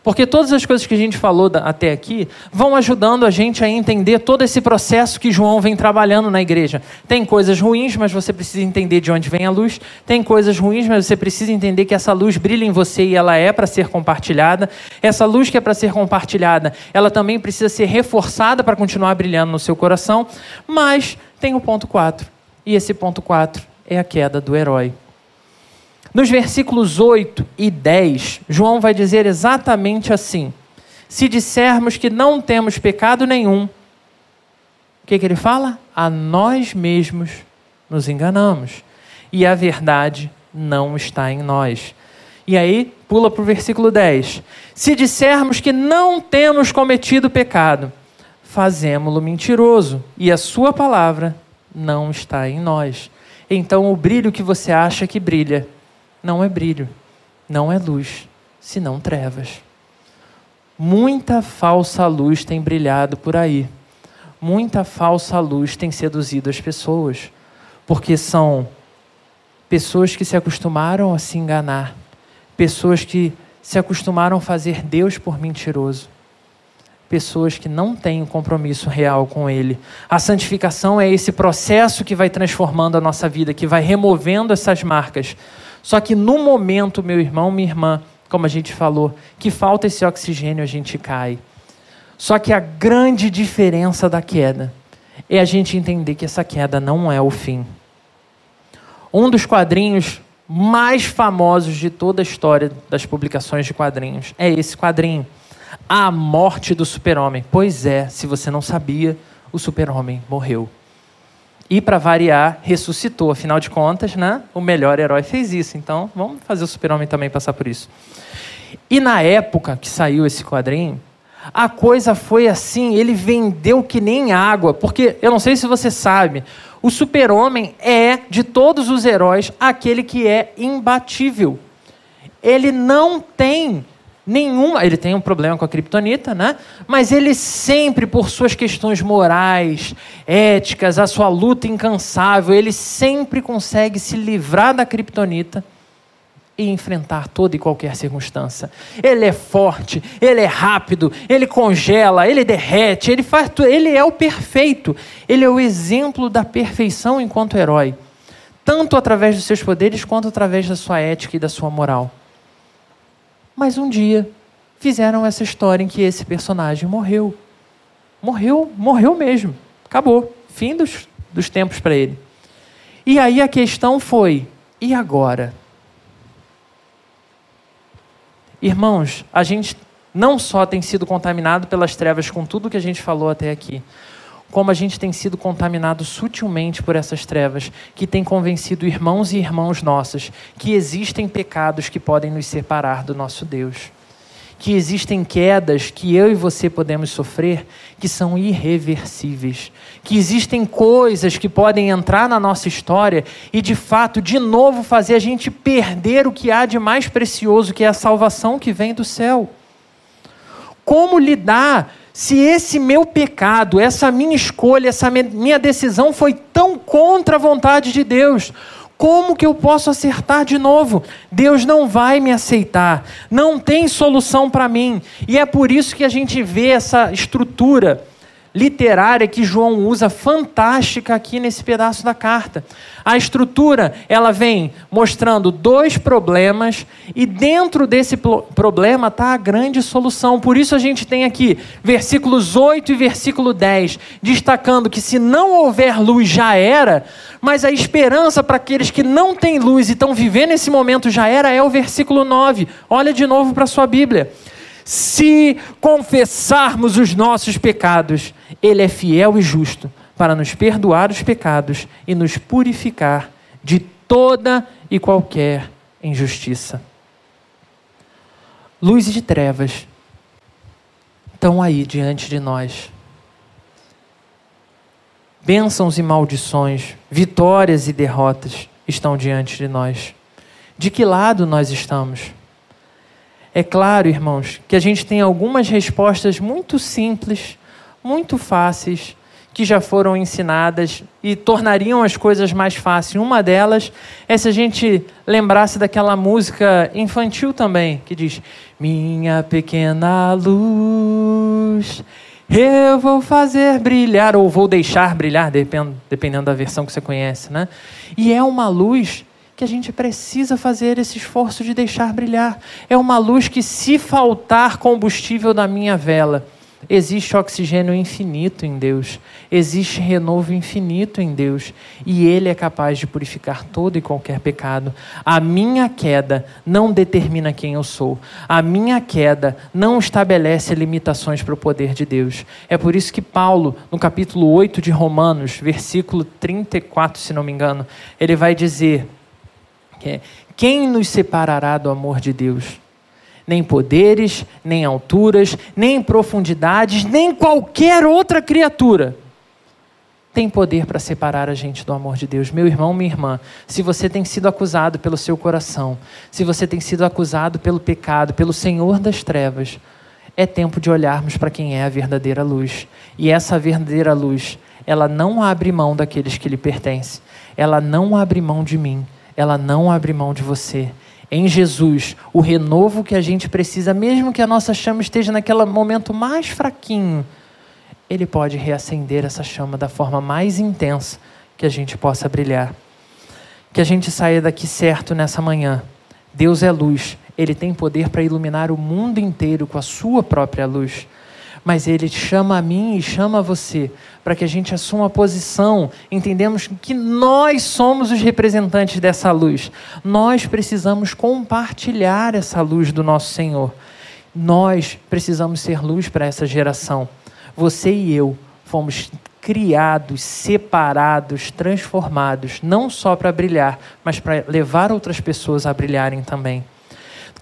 Speaker 2: Porque todas as coisas que a gente falou até aqui vão ajudando a gente a entender todo esse processo que João vem trabalhando na igreja. Tem coisas ruins, mas você precisa entender de onde vem a luz. Tem coisas ruins, mas você precisa entender que essa luz brilha em você e ela é para ser compartilhada. Essa luz que é para ser compartilhada, ela também precisa ser reforçada para continuar brilhando no seu coração. Mas tem o ponto 4. E esse ponto 4 é a queda do herói. Nos versículos 8 e 10, João vai dizer exatamente assim: Se dissermos que não temos pecado nenhum, o que, que ele fala? A nós mesmos nos enganamos e a verdade não está em nós. E aí, pula para o versículo 10. Se dissermos que não temos cometido pecado, fazemo-lo mentiroso e a sua palavra não está em nós. Então, o brilho que você acha que brilha não é brilho, não é luz, senão trevas. Muita falsa luz tem brilhado por aí. Muita falsa luz tem seduzido as pessoas, porque são pessoas que se acostumaram a se enganar, pessoas que se acostumaram a fazer Deus por mentiroso, pessoas que não têm um compromisso real com Ele. A santificação é esse processo que vai transformando a nossa vida, que vai removendo essas marcas só que no momento, meu irmão, minha irmã, como a gente falou, que falta esse oxigênio, a gente cai. Só que a grande diferença da queda é a gente entender que essa queda não é o fim. Um dos quadrinhos mais famosos de toda a história das publicações de quadrinhos é esse quadrinho, A Morte do Super-Homem. Pois é, se você não sabia, o Super-Homem morreu. E, para variar, ressuscitou. Afinal de contas, né? o melhor herói fez isso. Então, vamos fazer o super-homem também passar por isso. E na época que saiu esse quadrinho, a coisa foi assim, ele vendeu que nem água, porque eu não sei se você sabe, o super-homem é, de todos os heróis, aquele que é imbatível. Ele não tem nenhuma. Ele tem um problema com a criptonita, né? Mas ele sempre, por suas questões morais, éticas, a sua luta incansável, ele sempre consegue se livrar da criptonita e enfrentar toda e qualquer circunstância. Ele é forte, ele é rápido, ele congela, ele derrete, ele faz tudo, ele é o perfeito. Ele é o exemplo da perfeição enquanto herói, tanto através dos seus poderes quanto através da sua ética e da sua moral. Mas um dia fizeram essa história em que esse personagem morreu. Morreu, morreu mesmo. Acabou. Fim dos, dos tempos para ele. E aí a questão foi: e agora? Irmãos, a gente não só tem sido contaminado pelas trevas com tudo que a gente falou até aqui, como a gente tem sido contaminado sutilmente por essas trevas, que tem convencido irmãos e irmãos nossos que existem pecados que podem nos separar do nosso Deus. Que existem quedas que eu e você podemos sofrer que são irreversíveis. Que existem coisas que podem entrar na nossa história e, de fato, de novo fazer a gente perder o que há de mais precioso, que é a salvação que vem do céu. Como lidar se esse meu pecado, essa minha escolha, essa minha decisão foi tão contra a vontade de Deus? Como que eu posso acertar de novo? Deus não vai me aceitar, não tem solução para mim. E é por isso que a gente vê essa estrutura literária que João usa fantástica aqui nesse pedaço da carta. A estrutura, ela vem mostrando dois problemas e dentro desse problema está a grande solução. Por isso a gente tem aqui versículos 8 e versículo 10, destacando que se não houver luz já era, mas a esperança para aqueles que não têm luz e estão vivendo esse momento já era é o versículo 9. Olha de novo para sua Bíblia. Se confessarmos os nossos pecados, Ele é fiel e justo para nos perdoar os pecados e nos purificar de toda e qualquer injustiça. Luz de trevas estão aí diante de nós. Bênçãos e maldições, vitórias e derrotas estão diante de nós. De que lado nós estamos? É claro, irmãos, que a gente tem algumas respostas muito simples, muito fáceis, que já foram ensinadas e tornariam as coisas mais fáceis. Uma delas é se a gente lembrasse daquela música infantil também, que diz: Minha pequena luz, eu vou fazer brilhar, ou vou deixar brilhar, dependendo da versão que você conhece, né? E é uma luz que a gente precisa fazer esse esforço de deixar brilhar. É uma luz que, se faltar combustível na minha vela, existe oxigênio infinito em Deus, existe renovo infinito em Deus, e Ele é capaz de purificar todo e qualquer pecado. A minha queda não determina quem eu sou, a minha queda não estabelece limitações para o poder de Deus. É por isso que Paulo, no capítulo 8 de Romanos, versículo 34, se não me engano, ele vai dizer quem nos separará do amor de Deus? Nem poderes, nem alturas, nem profundidades, nem qualquer outra criatura tem poder para separar a gente do amor de Deus. Meu irmão, minha irmã, se você tem sido acusado pelo seu coração, se você tem sido acusado pelo pecado, pelo Senhor das trevas, é tempo de olharmos para quem é a verdadeira luz. E essa verdadeira luz, ela não abre mão daqueles que lhe pertencem. Ela não abre mão de mim ela não abre mão de você. Em Jesus, o renovo que a gente precisa, mesmo que a nossa chama esteja naquele momento mais fraquinho, Ele pode reacender essa chama da forma mais intensa que a gente possa brilhar. Que a gente saia daqui certo nessa manhã. Deus é luz, Ele tem poder para iluminar o mundo inteiro com a Sua própria luz mas Ele chama a mim e chama a você para que a gente assuma a posição, entendemos que nós somos os representantes dessa luz. Nós precisamos compartilhar essa luz do nosso Senhor. Nós precisamos ser luz para essa geração. Você e eu fomos criados, separados, transformados, não só para brilhar, mas para levar outras pessoas a brilharem também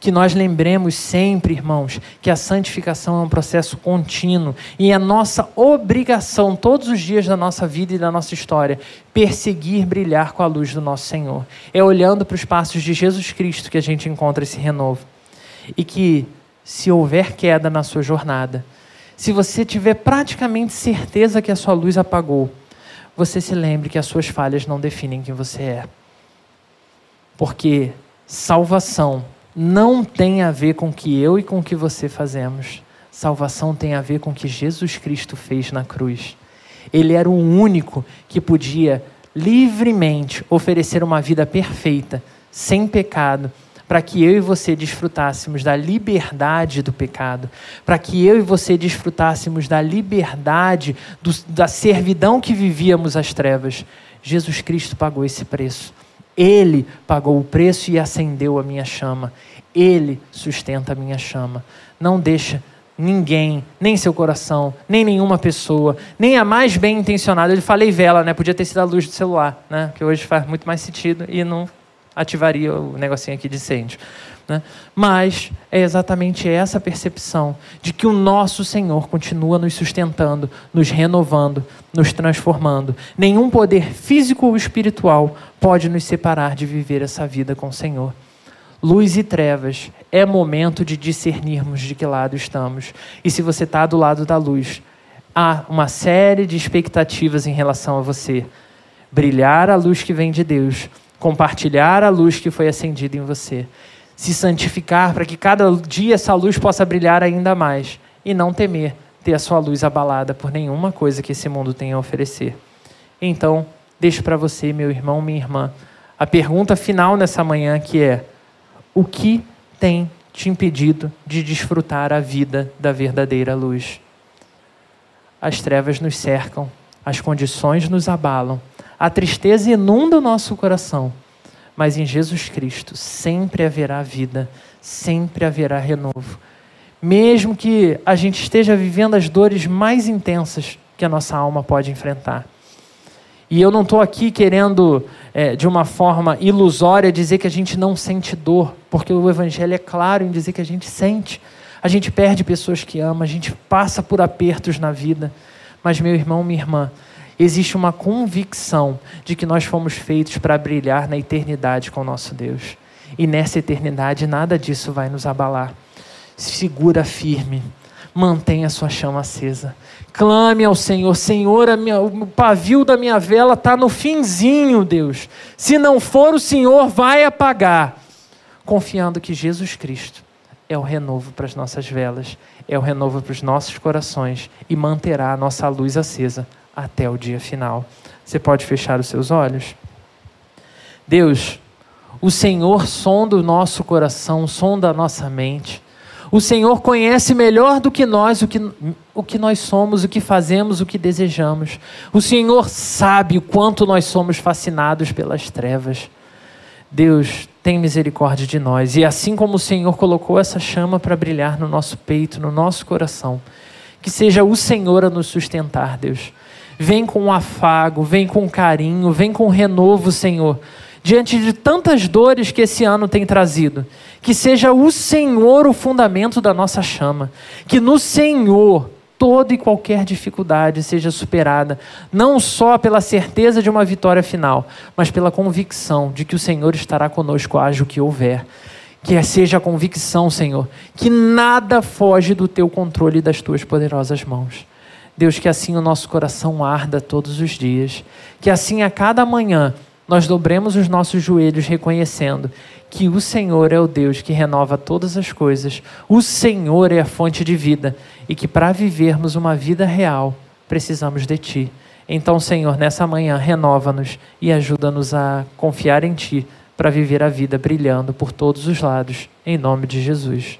Speaker 2: que nós lembremos sempre, irmãos, que a santificação é um processo contínuo e é nossa obrigação, todos os dias da nossa vida e da nossa história, perseguir brilhar com a luz do nosso Senhor. É olhando para os passos de Jesus Cristo que a gente encontra esse renovo. E que, se houver queda na sua jornada, se você tiver praticamente certeza que a sua luz apagou, você se lembre que as suas falhas não definem quem você é. Porque salvação não tem a ver com o que eu e com o que você fazemos. Salvação tem a ver com o que Jesus Cristo fez na cruz. Ele era o único que podia livremente oferecer uma vida perfeita, sem pecado, para que eu e você desfrutássemos da liberdade do pecado, para que eu e você desfrutássemos da liberdade do, da servidão que vivíamos às trevas. Jesus Cristo pagou esse preço. Ele pagou o preço e acendeu a minha chama. Ele sustenta a minha chama. Não deixa ninguém, nem seu coração, nem nenhuma pessoa, nem a mais bem intencionada. Eu falei vela, né? Podia ter sido a luz do celular, né? Que hoje faz muito mais sentido e não ativaria o negocinho aqui de incêndio. Né? Mas é exatamente essa percepção de que o nosso Senhor continua nos sustentando, nos renovando, nos transformando. Nenhum poder físico ou espiritual pode nos separar de viver essa vida com o Senhor. Luz e trevas, é momento de discernirmos de que lado estamos. E se você está do lado da luz, há uma série de expectativas em relação a você. Brilhar a luz que vem de Deus, compartilhar a luz que foi acendida em você se santificar para que cada dia essa luz possa brilhar ainda mais e não temer ter a sua luz abalada por nenhuma coisa que esse mundo tem a oferecer. Então, deixo para você, meu irmão, minha irmã, a pergunta final nessa manhã que é: o que tem te impedido de desfrutar a vida da verdadeira luz? As trevas nos cercam, as condições nos abalam, a tristeza inunda o nosso coração mas em Jesus Cristo sempre haverá vida, sempre haverá renovo. Mesmo que a gente esteja vivendo as dores mais intensas que a nossa alma pode enfrentar. E eu não estou aqui querendo, é, de uma forma ilusória, dizer que a gente não sente dor, porque o Evangelho é claro em dizer que a gente sente. A gente perde pessoas que ama, a gente passa por apertos na vida. Mas, meu irmão, minha irmã, existe uma convicção de que nós fomos feitos para brilhar na eternidade com o nosso Deus. E nessa eternidade nada disso vai nos abalar. Segura firme, mantenha a sua chama acesa. Clame ao Senhor, Senhor, minha, o pavio da minha vela está no finzinho, Deus. Se não for, o Senhor vai apagar. Confiando que Jesus Cristo é o renovo para as nossas velas, é o renovo para os nossos corações e manterá a nossa luz acesa até o dia final. Você pode fechar os seus olhos? Deus, o Senhor sonda o nosso coração, sonda a nossa mente. O Senhor conhece melhor do que nós o que, o que nós somos, o que fazemos, o que desejamos. O Senhor sabe o quanto nós somos fascinados pelas trevas. Deus, tem misericórdia de nós. E assim como o Senhor colocou essa chama para brilhar no nosso peito, no nosso coração, que seja o Senhor a nos sustentar, Deus Vem com afago, vem com carinho, vem com renovo, Senhor. Diante de tantas dores que esse ano tem trazido, que seja o Senhor o fundamento da nossa chama, que no Senhor toda e qualquer dificuldade seja superada, não só pela certeza de uma vitória final, mas pela convicção de que o Senhor estará conosco, haja o que houver. Que seja a convicção, Senhor, que nada foge do teu controle e das tuas poderosas mãos. Deus, que assim o nosso coração arda todos os dias, que assim a cada manhã nós dobremos os nossos joelhos reconhecendo que o Senhor é o Deus que renova todas as coisas, o Senhor é a fonte de vida e que para vivermos uma vida real precisamos de Ti. Então, Senhor, nessa manhã, renova-nos e ajuda-nos a confiar em Ti para viver a vida brilhando por todos os lados, em nome de Jesus.